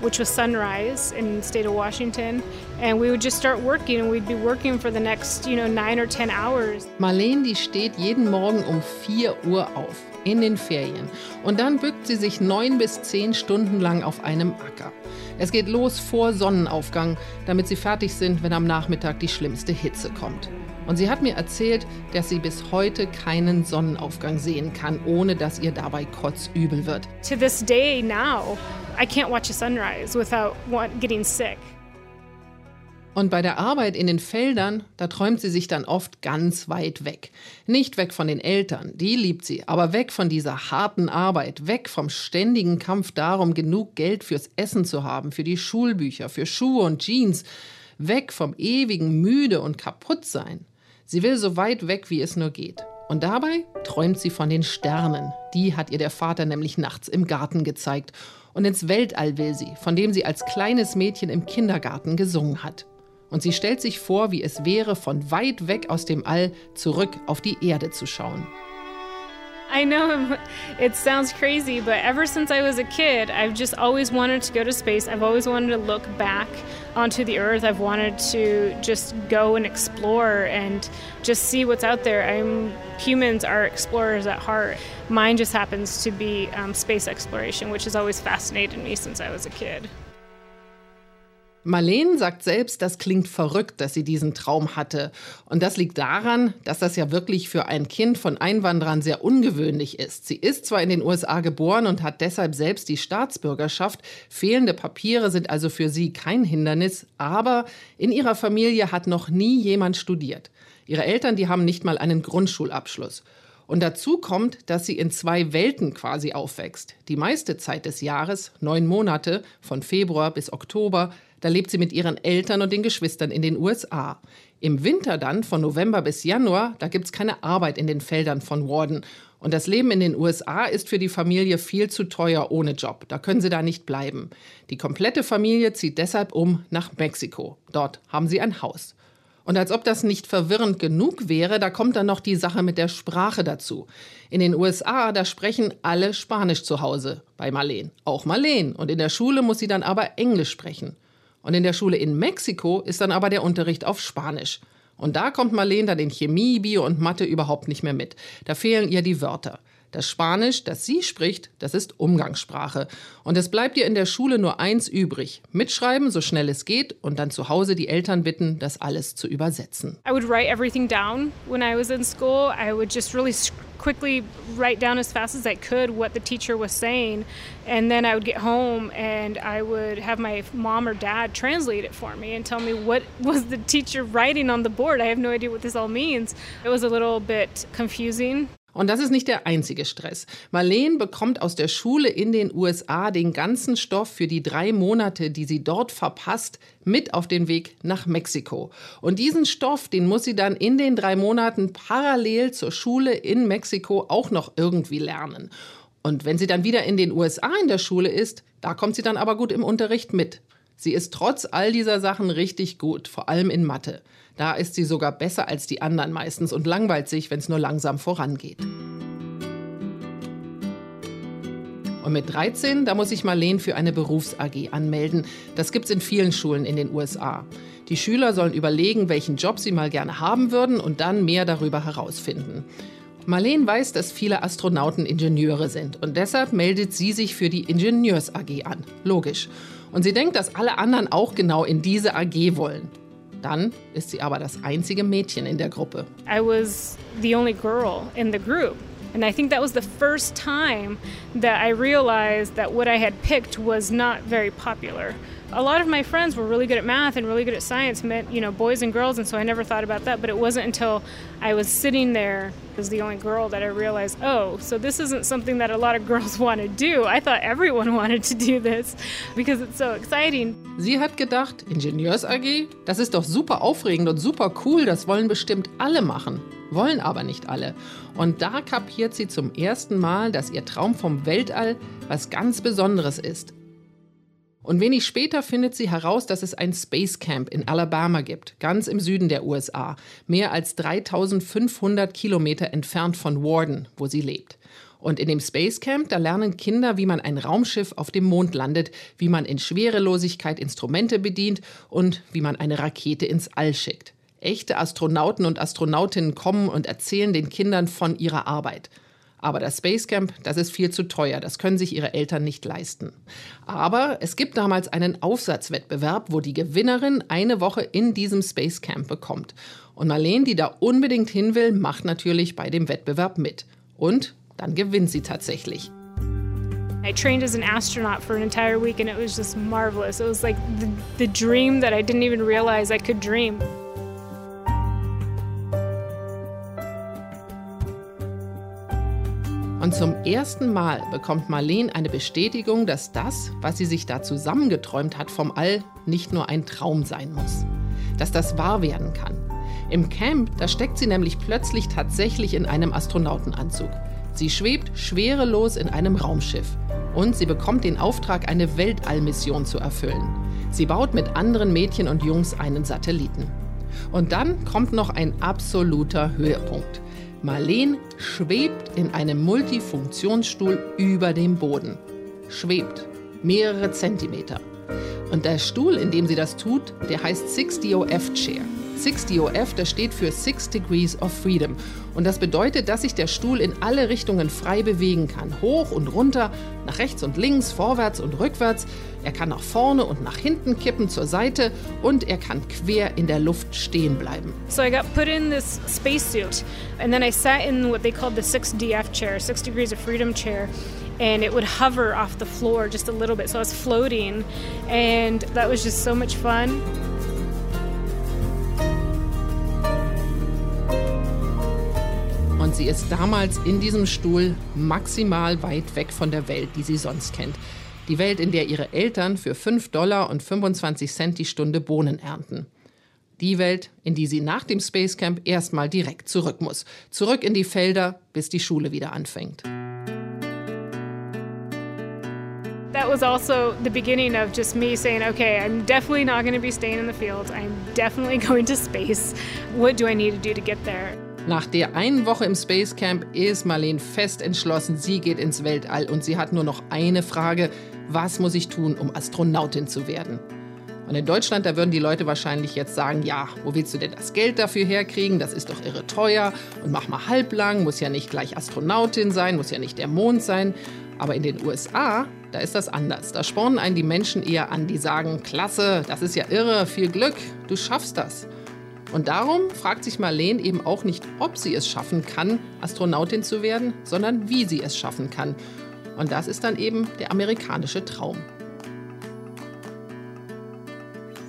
which was sunrise in the state of Washington. And we would just start working, and we'd be working for the next, you know, nine or 10 hours. Marlene, die steht jeden Morgen um 4 Uhr auf, in den Ferien. Und dann bückt sie sich neun bis zehn Stunden lang auf einem Acker. Es geht los vor Sonnenaufgang, damit sie fertig sind, wenn am Nachmittag die schlimmste Hitze kommt. Und sie hat mir erzählt, dass sie bis heute keinen Sonnenaufgang sehen kann, ohne dass ihr dabei kotzübel wird. To this day now, I can't watch a sunrise without getting sick. Und bei der Arbeit in den Feldern, da träumt sie sich dann oft ganz weit weg. Nicht weg von den Eltern, die liebt sie, aber weg von dieser harten Arbeit, weg vom ständigen Kampf darum, genug Geld fürs Essen zu haben, für die Schulbücher, für Schuhe und Jeans, weg vom ewigen müde und kaputt sein. Sie will so weit weg, wie es nur geht. Und dabei träumt sie von den Sternen. Die hat ihr der Vater nämlich nachts im Garten gezeigt. Und ins Weltall will sie, von dem sie als kleines Mädchen im Kindergarten gesungen hat. Und sie stellt sich vor, wie es wäre, von weit weg aus dem All zurück auf die Erde zu schauen. I know it sounds crazy, but ever since I was a kid, I've just always wanted to go to space. I've always wanted to look back onto the Earth. I've wanted to just go and explore and just see what's out there. I'm humans are explorers at heart. Mine just happens to be um, space exploration, which has always fascinated me since I was a kid. Marlene sagt selbst, das klingt verrückt, dass sie diesen Traum hatte. Und das liegt daran, dass das ja wirklich für ein Kind von Einwanderern sehr ungewöhnlich ist. Sie ist zwar in den USA geboren und hat deshalb selbst die Staatsbürgerschaft. Fehlende Papiere sind also für sie kein Hindernis. Aber in ihrer Familie hat noch nie jemand studiert. Ihre Eltern, die haben nicht mal einen Grundschulabschluss. Und dazu kommt, dass sie in zwei Welten quasi aufwächst. Die meiste Zeit des Jahres, neun Monate, von Februar bis Oktober, da lebt sie mit ihren Eltern und den Geschwistern in den USA. Im Winter dann, von November bis Januar, da gibt es keine Arbeit in den Feldern von Warden. Und das Leben in den USA ist für die Familie viel zu teuer ohne Job. Da können sie da nicht bleiben. Die komplette Familie zieht deshalb um nach Mexiko. Dort haben sie ein Haus. Und als ob das nicht verwirrend genug wäre, da kommt dann noch die Sache mit der Sprache dazu. In den USA, da sprechen alle Spanisch zu Hause, bei Marleen. Auch Marleen. Und in der Schule muss sie dann aber Englisch sprechen. Und in der Schule in Mexiko ist dann aber der Unterricht auf Spanisch. Und da kommt Marlene dann in Chemie, Bio und Mathe überhaupt nicht mehr mit. Da fehlen ihr die Wörter. Das Spanisch, das sie spricht, das ist Umgangssprache. Und es bleibt ihr in der Schule nur eins übrig. Mitschreiben, so schnell es geht, und dann zu Hause die Eltern bitten, das alles zu übersetzen. I would write everything down when I was in school. I would just really quickly write down as fast as I could what the teacher was saying. And then I would get home and I would have my mom or dad translate it for me and tell me what was the teacher writing on the board. I have no idea what this all means. It was a little bit confusing. Und das ist nicht der einzige Stress. Marlene bekommt aus der Schule in den USA den ganzen Stoff für die drei Monate, die sie dort verpasst, mit auf den Weg nach Mexiko. Und diesen Stoff, den muss sie dann in den drei Monaten parallel zur Schule in Mexiko auch noch irgendwie lernen. Und wenn sie dann wieder in den USA in der Schule ist, da kommt sie dann aber gut im Unterricht mit. Sie ist trotz all dieser Sachen richtig gut, vor allem in Mathe. Da ist sie sogar besser als die anderen meistens und langweilt sich, wenn es nur langsam vorangeht. Und mit 13, da muss sich Marleen für eine Berufs-AG anmelden. Das gibt's in vielen Schulen in den USA. Die Schüler sollen überlegen, welchen Job sie mal gerne haben würden und dann mehr darüber herausfinden. Marleen weiß, dass viele Astronauten Ingenieure sind und deshalb meldet sie sich für die Ingenieurs AG an. Logisch. Und sie denkt, dass alle anderen auch genau in diese AG wollen. Dann ist sie aber das einzige Mädchen in der Gruppe. I was the only girl in the group. And I think that was the first time that I realized that what I had picked was not very popular. A lot of my friends were really good at math and really good at science, meant, you know, boys and girls, and so I never thought about that. But it wasn't until I was sitting there as the only girl that I realized, oh, so this isn't something that a lot of girls want to do. I thought everyone wanted to do this because it's so exciting. Sie hat gedacht, Ingenieurs AG, das ist doch super aufregend und super cool, das wollen bestimmt alle machen. Wollen aber nicht alle. Und da kapiert sie zum ersten Mal, dass ihr Traum vom Weltall was ganz Besonderes ist. Und wenig später findet sie heraus, dass es ein Space Camp in Alabama gibt, ganz im Süden der USA, mehr als 3500 Kilometer entfernt von Warden, wo sie lebt. Und in dem Space Camp, da lernen Kinder, wie man ein Raumschiff auf dem Mond landet, wie man in Schwerelosigkeit Instrumente bedient und wie man eine Rakete ins All schickt. Echte Astronauten und Astronautinnen kommen und erzählen den Kindern von ihrer Arbeit. Aber das Space Camp, das ist viel zu teuer, das können sich ihre Eltern nicht leisten. Aber es gibt damals einen Aufsatzwettbewerb, wo die Gewinnerin eine Woche in diesem Space Camp bekommt. Und Marlene, die da unbedingt hin will, macht natürlich bei dem Wettbewerb mit. Und dann gewinnt sie tatsächlich. I trained as an astronaut for an entire week and it was just marvelous. It was like the, the dream that I didn't even realize I could dream. Und zum ersten Mal bekommt Marlene eine Bestätigung, dass das, was sie sich da zusammengeträumt hat vom All, nicht nur ein Traum sein muss. Dass das wahr werden kann. Im Camp, da steckt sie nämlich plötzlich tatsächlich in einem Astronautenanzug. Sie schwebt schwerelos in einem Raumschiff. Und sie bekommt den Auftrag, eine Weltallmission zu erfüllen. Sie baut mit anderen Mädchen und Jungs einen Satelliten. Und dann kommt noch ein absoluter Höhepunkt. Marleen schwebt in einem Multifunktionsstuhl über dem Boden. Schwebt. Mehrere Zentimeter. Und der Stuhl, in dem sie das tut, der heißt 60OF Chair. 60OF, das steht für Six Degrees of Freedom. Und das bedeutet, dass sich der Stuhl in alle Richtungen frei bewegen kann. Hoch und runter, nach rechts und links, vorwärts und rückwärts. Er kann nach vorne und nach hinten kippen zur Seite und er kann quer in der Luft stehen bleiben. So I got put in this spacesuit, and then I sat in what they called the 6DF chair, 6 degrees of freedom chair. And it would hover off the floor just a little bit. So I was floating, and that was just so much fun. Sie ist damals in diesem Stuhl maximal weit weg von der Welt, die sie sonst kennt. Die Welt, in der ihre Eltern für 5 Dollar und 25 Cent die Stunde Bohnen ernten. Die Welt, in die sie nach dem Space Camp erstmal direkt zurück muss. Zurück in die Felder, bis die Schule wieder anfängt. That was also the beginning of just me saying, okay, I'm definitely not going to be staying in the fields. I'm definitely going to space. What do I need to do to get there? Nach der einen Woche im Space Camp ist Marleen fest entschlossen, sie geht ins Weltall und sie hat nur noch eine Frage, was muss ich tun, um Astronautin zu werden? Und in Deutschland, da würden die Leute wahrscheinlich jetzt sagen, ja, wo willst du denn das Geld dafür herkriegen? Das ist doch irre teuer und mach mal halblang, muss ja nicht gleich Astronautin sein, muss ja nicht der Mond sein. Aber in den USA, da ist das anders. Da spornen einen die Menschen eher an, die sagen, klasse, das ist ja irre, viel Glück, du schaffst das. Und darum fragt sich Marleen eben auch nicht, ob sie es schaffen kann, Astronautin zu werden, sondern wie sie es schaffen kann. Und das ist dann eben der amerikanische Traum.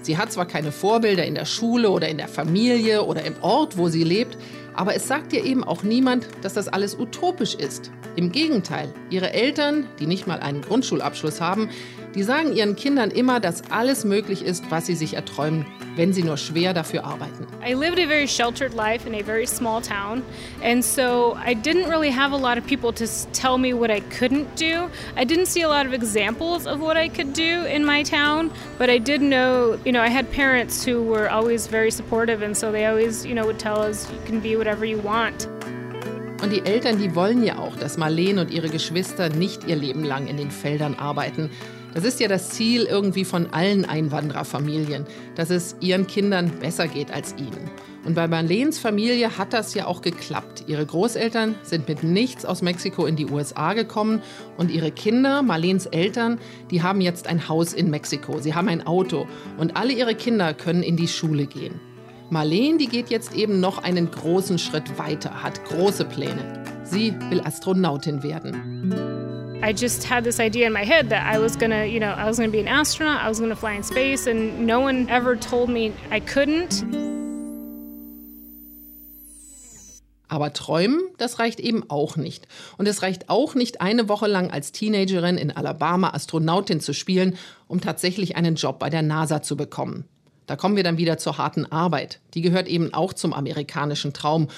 Sie hat zwar keine Vorbilder in der Schule oder in der Familie oder im Ort, wo sie lebt, aber es sagt ihr eben auch niemand, dass das alles utopisch ist. Im Gegenteil, ihre Eltern, die nicht mal einen Grundschulabschluss haben, die sagen ihren Kindern immer, dass alles möglich ist, was sie sich erträumen, wenn sie nur schwer dafür arbeiten. I lived a very sheltered life in a very small town, and so I didn't really have a lot of people to tell me what I couldn't do. I didn't see a lot of examples of what I could do in my town, but I did know, you know, I had parents who were always very supportive, and so they always, you know, would tell us, you can be whatever you want. Und die Eltern, die wollen ja auch, dass Marleen und ihre Geschwister nicht ihr Leben lang in den Feldern arbeiten. Das ist ja das Ziel irgendwie von allen Einwandererfamilien, dass es ihren Kindern besser geht als ihnen. Und bei Marleens Familie hat das ja auch geklappt. Ihre Großeltern sind mit nichts aus Mexiko in die USA gekommen und ihre Kinder, Marleens Eltern, die haben jetzt ein Haus in Mexiko. Sie haben ein Auto und alle ihre Kinder können in die Schule gehen. Marleen, die geht jetzt eben noch einen großen Schritt weiter, hat große Pläne. Sie will Astronautin werden. I just had this idea in my head that I was gonna, you know, I was gonna be an astronaut, I was gonna fly in space, and no one ever told me I couldn't. Aber träumen, das reicht eben auch nicht. Und es reicht auch nicht, eine Woche lang als Teenagerin in Alabama Astronautin zu spielen, um tatsächlich einen Job bei der NASA zu bekommen. Da kommen wir dann wieder zur harten Arbeit. Die gehört eben auch zum amerikanischen Traum.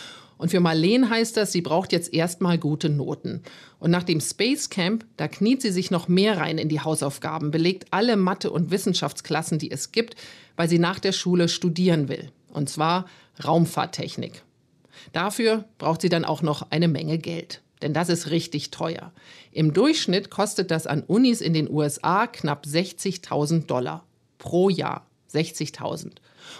Und für Marleen heißt das, sie braucht jetzt erstmal gute Noten. Und nach dem Space Camp, da kniet sie sich noch mehr rein in die Hausaufgaben, belegt alle Mathe- und Wissenschaftsklassen, die es gibt, weil sie nach der Schule studieren will. Und zwar Raumfahrttechnik. Dafür braucht sie dann auch noch eine Menge Geld. Denn das ist richtig teuer. Im Durchschnitt kostet das an Unis in den USA knapp 60.000 Dollar pro Jahr. 60.000.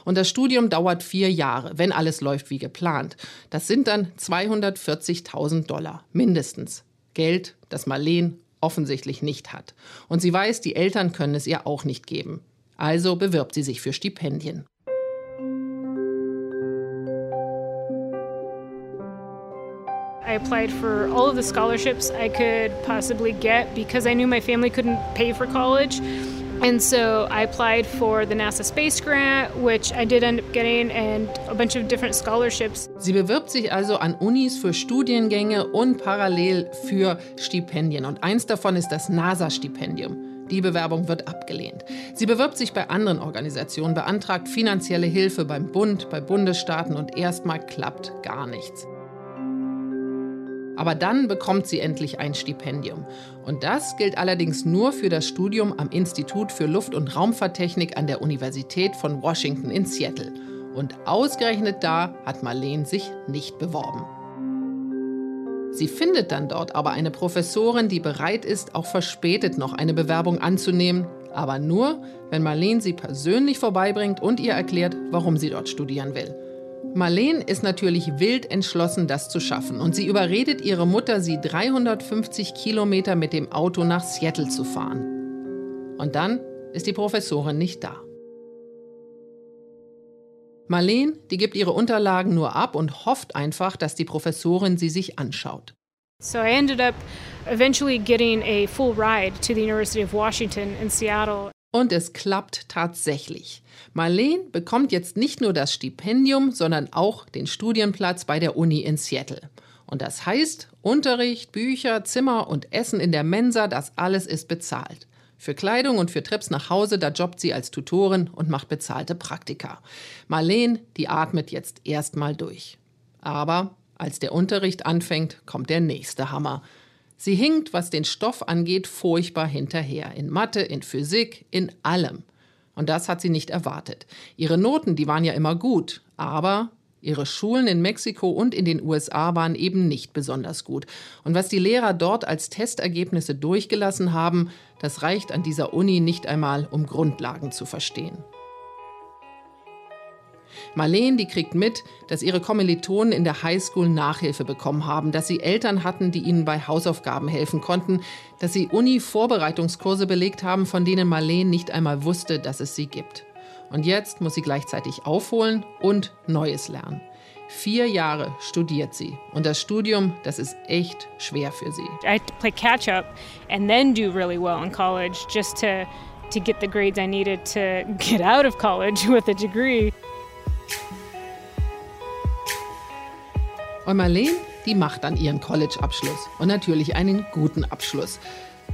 Und das Studium dauert vier Jahre, wenn alles läuft wie geplant. Das sind dann 240.000 Dollar, mindestens. Geld, das Marleen offensichtlich nicht hat. Und sie weiß, die Eltern können es ihr auch nicht geben. Also bewirbt sie sich für Stipendien. I applied for all of the scholarships I could possibly get because I knew my family couldn't pay for college. And so I applied for the NASA Space Grant, which I did end up getting, and a bunch of different scholarships. Sie bewirbt sich also an Unis für Studiengänge und parallel für Stipendien. Und eins davon ist das NASA-Stipendium. Die Bewerbung wird abgelehnt. Sie bewirbt sich bei anderen Organisationen, beantragt finanzielle Hilfe beim Bund, bei Bundesstaaten und erstmal klappt gar nichts. Aber dann bekommt sie endlich ein Stipendium. Und das gilt allerdings nur für das Studium am Institut für Luft- und Raumfahrttechnik an der Universität von Washington in Seattle. Und ausgerechnet da hat Marleen sich nicht beworben. Sie findet dann dort aber eine Professorin, die bereit ist, auch verspätet noch eine Bewerbung anzunehmen, aber nur, wenn Marleen sie persönlich vorbeibringt und ihr erklärt, warum sie dort studieren will. Marleen ist natürlich wild entschlossen, das zu schaffen und sie überredet ihre Mutter, sie 350 Kilometer mit dem Auto nach Seattle zu fahren. Und dann ist die Professorin nicht da. Marleen, die gibt ihre Unterlagen nur ab und hofft einfach, dass die Professorin sie sich anschaut. So I ended up eventually getting a full ride to the University of Washington in Seattle. Und es klappt tatsächlich. Marleen bekommt jetzt nicht nur das Stipendium, sondern auch den Studienplatz bei der Uni in Seattle. Und das heißt, Unterricht, Bücher, Zimmer und Essen in der Mensa, das alles ist bezahlt. Für Kleidung und für Trips nach Hause, da jobbt sie als Tutorin und macht bezahlte Praktika. Marleen, die atmet jetzt erstmal durch. Aber als der Unterricht anfängt, kommt der nächste Hammer. Sie hinkt, was den Stoff angeht, furchtbar hinterher. In Mathe, in Physik, in allem. Und das hat sie nicht erwartet. Ihre Noten, die waren ja immer gut, aber ihre Schulen in Mexiko und in den USA waren eben nicht besonders gut. Und was die Lehrer dort als Testergebnisse durchgelassen haben, das reicht an dieser Uni nicht einmal, um Grundlagen zu verstehen. Marleen, die kriegt mit, dass ihre Kommilitonen in der Highschool Nachhilfe bekommen haben, dass sie Eltern hatten, die ihnen bei Hausaufgaben helfen konnten, dass sie Uni-Vorbereitungskurse belegt haben, von denen Marleen nicht einmal wusste, dass es sie gibt. Und jetzt muss sie gleichzeitig aufholen und Neues lernen. Vier Jahre studiert sie. Und das Studium, das ist echt schwer für sie. I had to play catch up and then do really well in college just to, to get the grades I needed to get out of college with a degree. Und Marleen, die macht dann ihren College-Abschluss. Und natürlich einen guten Abschluss.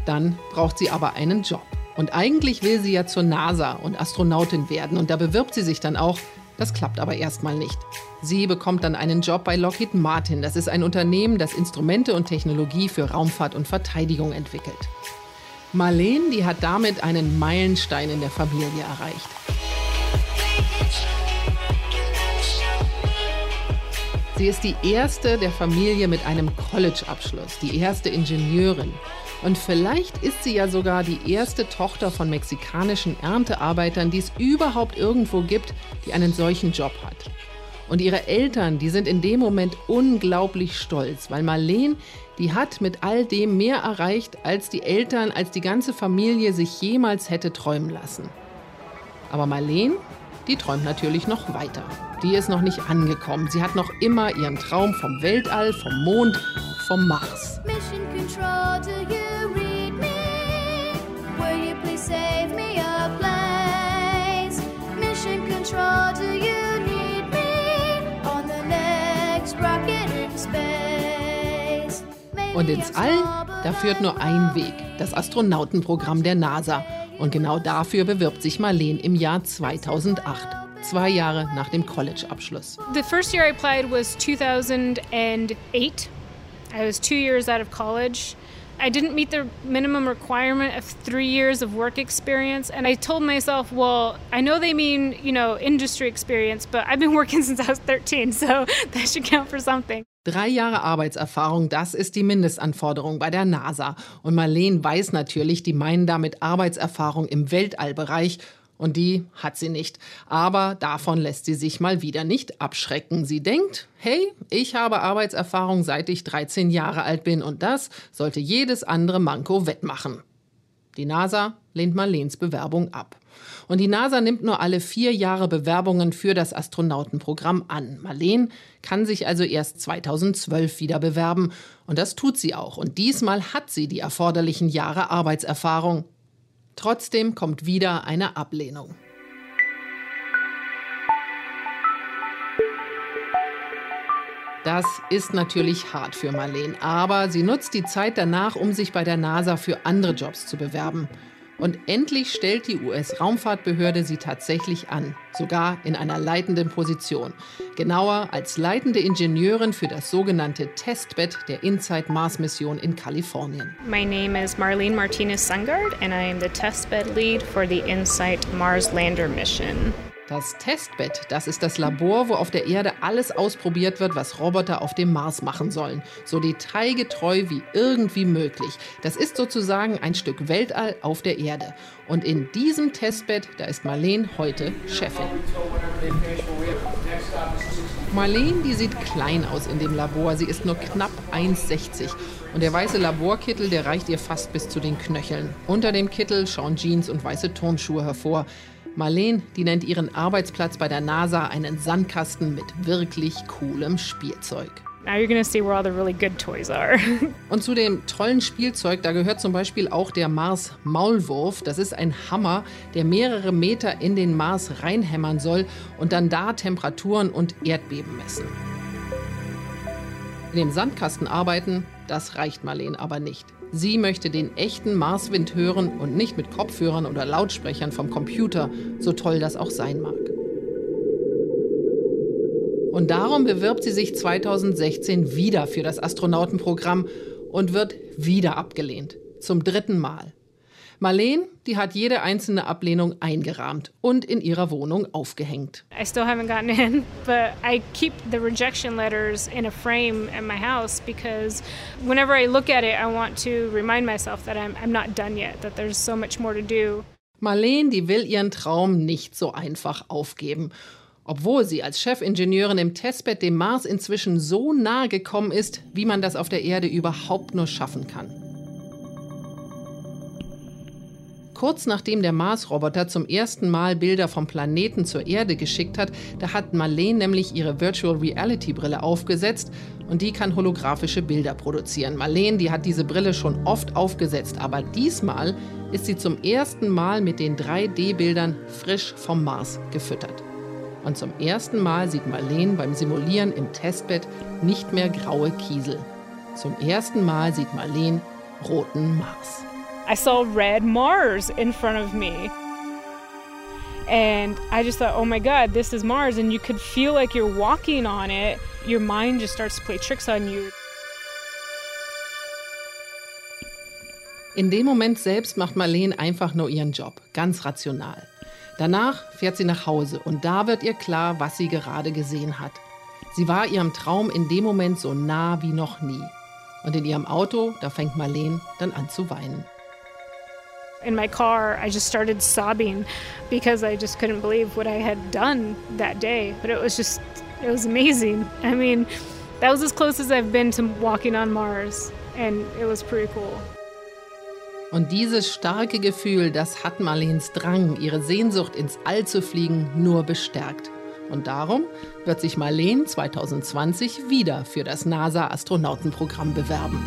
Dann braucht sie aber einen Job. Und eigentlich will sie ja zur NASA und Astronautin werden. Und da bewirbt sie sich dann auch. Das klappt aber erstmal nicht. Sie bekommt dann einen Job bei Lockheed Martin. Das ist ein Unternehmen, das Instrumente und Technologie für Raumfahrt und Verteidigung entwickelt. Marleen, die hat damit einen Meilenstein in der Familie erreicht. Sie ist die erste der Familie mit einem College-Abschluss, die erste Ingenieurin. Und vielleicht ist sie ja sogar die erste Tochter von mexikanischen Erntearbeitern, die es überhaupt irgendwo gibt, die einen solchen Job hat. Und ihre Eltern, die sind in dem Moment unglaublich stolz, weil Marleen, die hat mit all dem mehr erreicht, als die Eltern, als die ganze Familie sich jemals hätte träumen lassen. Aber Marleen, die träumt natürlich noch weiter. Die ist noch nicht angekommen. Sie hat noch immer ihren Traum vom Weltall, vom Mond, vom Mars. Mission control, do you read me? Will you please save me a place? Mission control, do you Und ins All, da führt nur ein Weg, das Astronautenprogramm der NASA. Und genau dafür bewirbt sich Marleen im Jahr 2008, zwei Jahre nach dem College-Abschluss. The first year I applied was 2008. I was two years out of college. I didn't meet the minimum requirement of three years of work experience. And I told myself, well, I know they mean, you know, industry experience, but I've been working since I was 13, so that should count for something. Drei Jahre Arbeitserfahrung, das ist die Mindestanforderung bei der NASA. Und Marleen weiß natürlich, die meinen damit Arbeitserfahrung im Weltallbereich. Und die hat sie nicht. Aber davon lässt sie sich mal wieder nicht abschrecken. Sie denkt, hey, ich habe Arbeitserfahrung seit ich 13 Jahre alt bin und das sollte jedes andere Manko wettmachen. Die NASA lehnt Marleens Bewerbung ab. Und die NASA nimmt nur alle vier Jahre Bewerbungen für das Astronautenprogramm an. Marleen kann sich also erst 2012 wieder bewerben. Und das tut sie auch. Und diesmal hat sie die erforderlichen Jahre Arbeitserfahrung. Trotzdem kommt wieder eine Ablehnung. Das ist natürlich hart für Marleen, aber sie nutzt die Zeit danach, um sich bei der NASA für andere Jobs zu bewerben. Und endlich stellt die US-Raumfahrtbehörde sie tatsächlich an, sogar in einer leitenden Position. Genauer als leitende Ingenieurin für das sogenannte Testbed der InSight Mars-Mission in Kalifornien. My name is Marlene Martinez Sungard, and I am the testbed lead for the InSight Mars Lander mission. Das Testbett, das ist das Labor, wo auf der Erde alles ausprobiert wird, was Roboter auf dem Mars machen sollen. So detailgetreu wie irgendwie möglich. Das ist sozusagen ein Stück Weltall auf der Erde. Und in diesem Testbett, da ist Marleen heute Chefin. Marleen, die sieht klein aus in dem Labor. Sie ist nur knapp 1,60. Und der weiße Laborkittel, der reicht ihr fast bis zu den Knöcheln. Unter dem Kittel schauen Jeans und weiße Turnschuhe hervor. Marleen, die nennt ihren Arbeitsplatz bei der NASA einen Sandkasten mit wirklich coolem Spielzeug. Really. Und zu dem tollen Spielzeug, da gehört zum Beispiel auch der Mars Maulwurf. Das ist ein Hammer, der mehrere Meter in den Mars reinhämmern soll und dann da Temperaturen und Erdbeben messen. In dem Sandkasten arbeiten, das reicht Marleen aber nicht. Sie möchte den echten Marswind hören und nicht mit Kopfhörern oder Lautsprechern vom Computer, so toll das auch sein mag. Und darum bewirbt sie sich 2016 wieder für das Astronautenprogramm und wird wieder abgelehnt. Zum dritten Mal. Marleen, die hat jede einzelne Ablehnung eingerahmt und in ihrer Wohnung aufgehängt. I still haven't gotten in, but I keep the rejection letters in a frame at my house because whenever I look at it, I want to remind myself that I'm, I'm not done yet, that there's so much more to do. Marleen, die will ihren Traum nicht so einfach aufgeben. Obwohl sie als Chefingenieurin im Testbett dem Mars inzwischen so nahe gekommen ist, wie man das auf der Erde überhaupt nur schaffen kann. Kurz nachdem der Mars-Roboter zum ersten Mal Bilder vom Planeten zur Erde geschickt hat, da hat Marleen nämlich ihre Virtual Reality Brille aufgesetzt und die kann holographische Bilder produzieren. Marleen, die hat diese Brille schon oft aufgesetzt, aber diesmal ist sie zum ersten Mal mit den 3D-Bildern frisch vom Mars gefüttert. Und zum ersten Mal sieht Marleen beim Simulieren im Testbett nicht mehr graue Kiesel. Zum ersten Mal sieht Marleen roten Mars. I saw red Mars in front of me. And I just thought, oh my God, this is Mars. And you could feel like you're walking on it. Your mind just starts to play tricks on you. In dem Moment selbst macht Marleen einfach nur ihren Job, ganz rational. Danach fährt sie nach Hause und da wird ihr klar, was sie gerade gesehen hat. Sie war ihrem Traum in dem Moment so nah wie noch nie. Und in ihrem Auto, da fängt Marleen dann an zu weinen. In my car, I just started sobbing because I just couldn't believe what I had done that day. But it was just, it was amazing. I mean, that was as close as I've been to walking on Mars, and it was pretty cool. Und dieses starke Gefühl, das hat Marleens Drang, ihre Sehnsucht ins All zu fliegen, nur bestärkt. Und darum wird sich Marleen 2020 wieder für das NASA-Astronautenprogramm bewerben.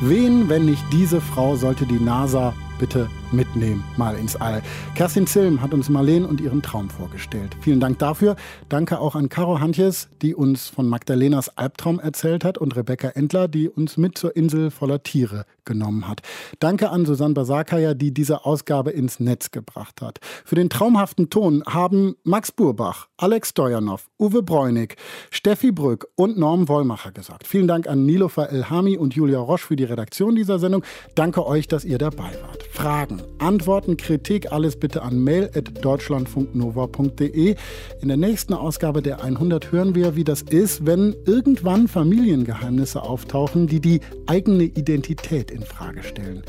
Wen, wenn nicht diese Frau, sollte die NASA bitte mitnehmen, mal ins All. Kerstin Zilm hat uns Marleen und ihren Traum vorgestellt. Vielen Dank dafür. Danke auch an Caro Hantjes, die uns von Magdalenas Albtraum erzählt hat und Rebecca Endler, die uns mit zur Insel voller Tiere genommen hat. Danke an Susanne Basakaya, die diese Ausgabe ins Netz gebracht hat. Für den traumhaften Ton haben Max Burbach, Alex Stojanov, Uwe Bräunig, Steffi Brück und Norm Wollmacher gesagt. Vielen Dank an Nilofer Elhami und Julia Roche für die Redaktion dieser Sendung. Danke euch, dass ihr dabei wart. Fragen, Antworten, Kritik, alles bitte an mail.deutschlandfunknova.de. In der nächsten Ausgabe der 100 hören wir, wie das ist, wenn irgendwann Familiengeheimnisse auftauchen, die die eigene Identität in Frage stellen.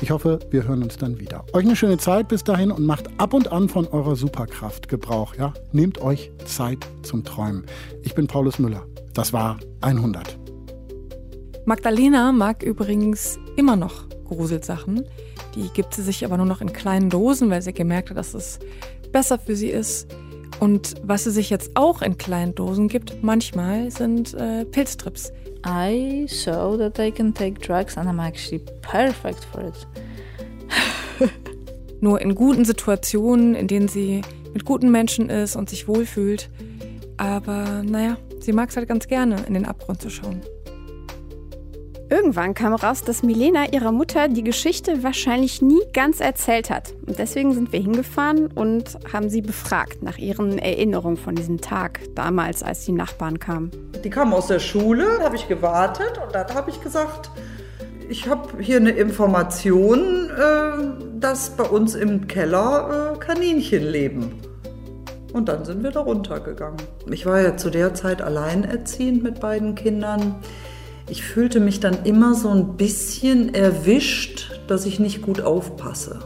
Ich hoffe, wir hören uns dann wieder. Euch eine schöne Zeit bis dahin und macht ab und an von eurer Superkraft Gebrauch. Ja? Nehmt euch Zeit zum Träumen. Ich bin Paulus Müller. Das war 100. Magdalena mag übrigens immer noch Gruselsachen. Die gibt sie sich aber nur noch in kleinen Dosen, weil sie gemerkt hat, dass es besser für sie ist. Und was sie sich jetzt auch in kleinen Dosen gibt, manchmal sind äh, Pilztrips. I saw that I can take drugs and I'm actually perfect for it. Nur in guten Situationen, in denen sie mit guten Menschen ist und sich wohlfühlt. Aber naja, sie mag es halt ganz gerne, in den Abgrund zu schauen. Irgendwann kam raus, dass Milena ihrer Mutter die Geschichte wahrscheinlich nie ganz erzählt hat. Und deswegen sind wir hingefahren und haben sie befragt nach ihren Erinnerungen von diesem Tag damals, als die Nachbarn kamen. Die kamen aus der Schule, habe ich gewartet und dann habe ich gesagt, ich habe hier eine Information, äh, dass bei uns im Keller äh, Kaninchen leben. Und dann sind wir da runtergegangen. Ich war ja zu der Zeit alleinerziehend mit beiden Kindern. Ich fühlte mich dann immer so ein bisschen erwischt, dass ich nicht gut aufpasse.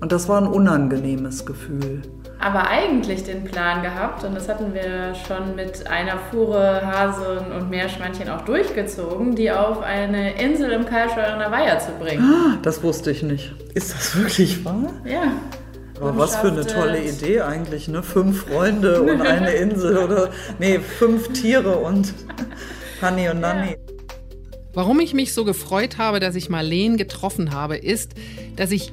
Und das war ein unangenehmes Gefühl. Aber eigentlich den Plan gehabt, und das hatten wir schon mit einer Fuhre Hasen und Meerschweinchen auch durchgezogen, die auf eine Insel im Karlsruher Weiher zu bringen. Ah, das wusste ich nicht. Ist das wirklich wahr? Ja. Aber was für eine tolle Idee eigentlich, ne? Fünf Freunde und eine Insel oder nee, fünf Tiere und Hanni und Nanni. Warum ich mich so gefreut habe, dass ich Marleen getroffen habe, ist, dass ich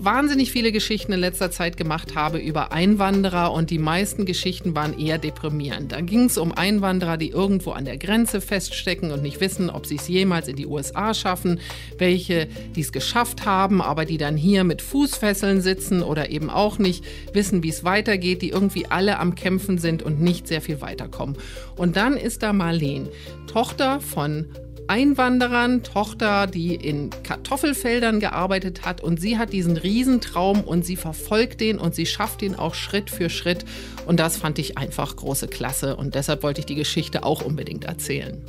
wahnsinnig viele Geschichten in letzter Zeit gemacht habe über Einwanderer und die meisten Geschichten waren eher deprimierend. Da ging es um Einwanderer, die irgendwo an der Grenze feststecken und nicht wissen, ob sie es jemals in die USA schaffen, welche die es geschafft haben, aber die dann hier mit Fußfesseln sitzen oder eben auch nicht wissen, wie es weitergeht, die irgendwie alle am Kämpfen sind und nicht sehr viel weiterkommen. Und dann ist da Marleen, Tochter von Einwanderern, Tochter, die in Kartoffelfeldern gearbeitet hat und sie hat diesen Riesentraum und sie verfolgt den und sie schafft ihn auch Schritt für Schritt und das fand ich einfach große Klasse und deshalb wollte ich die Geschichte auch unbedingt erzählen.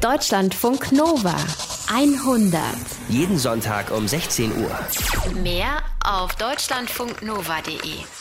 Deutschlandfunk Nova 100. Jeden Sonntag um 16 Uhr. Mehr auf deutschlandfunknova.de.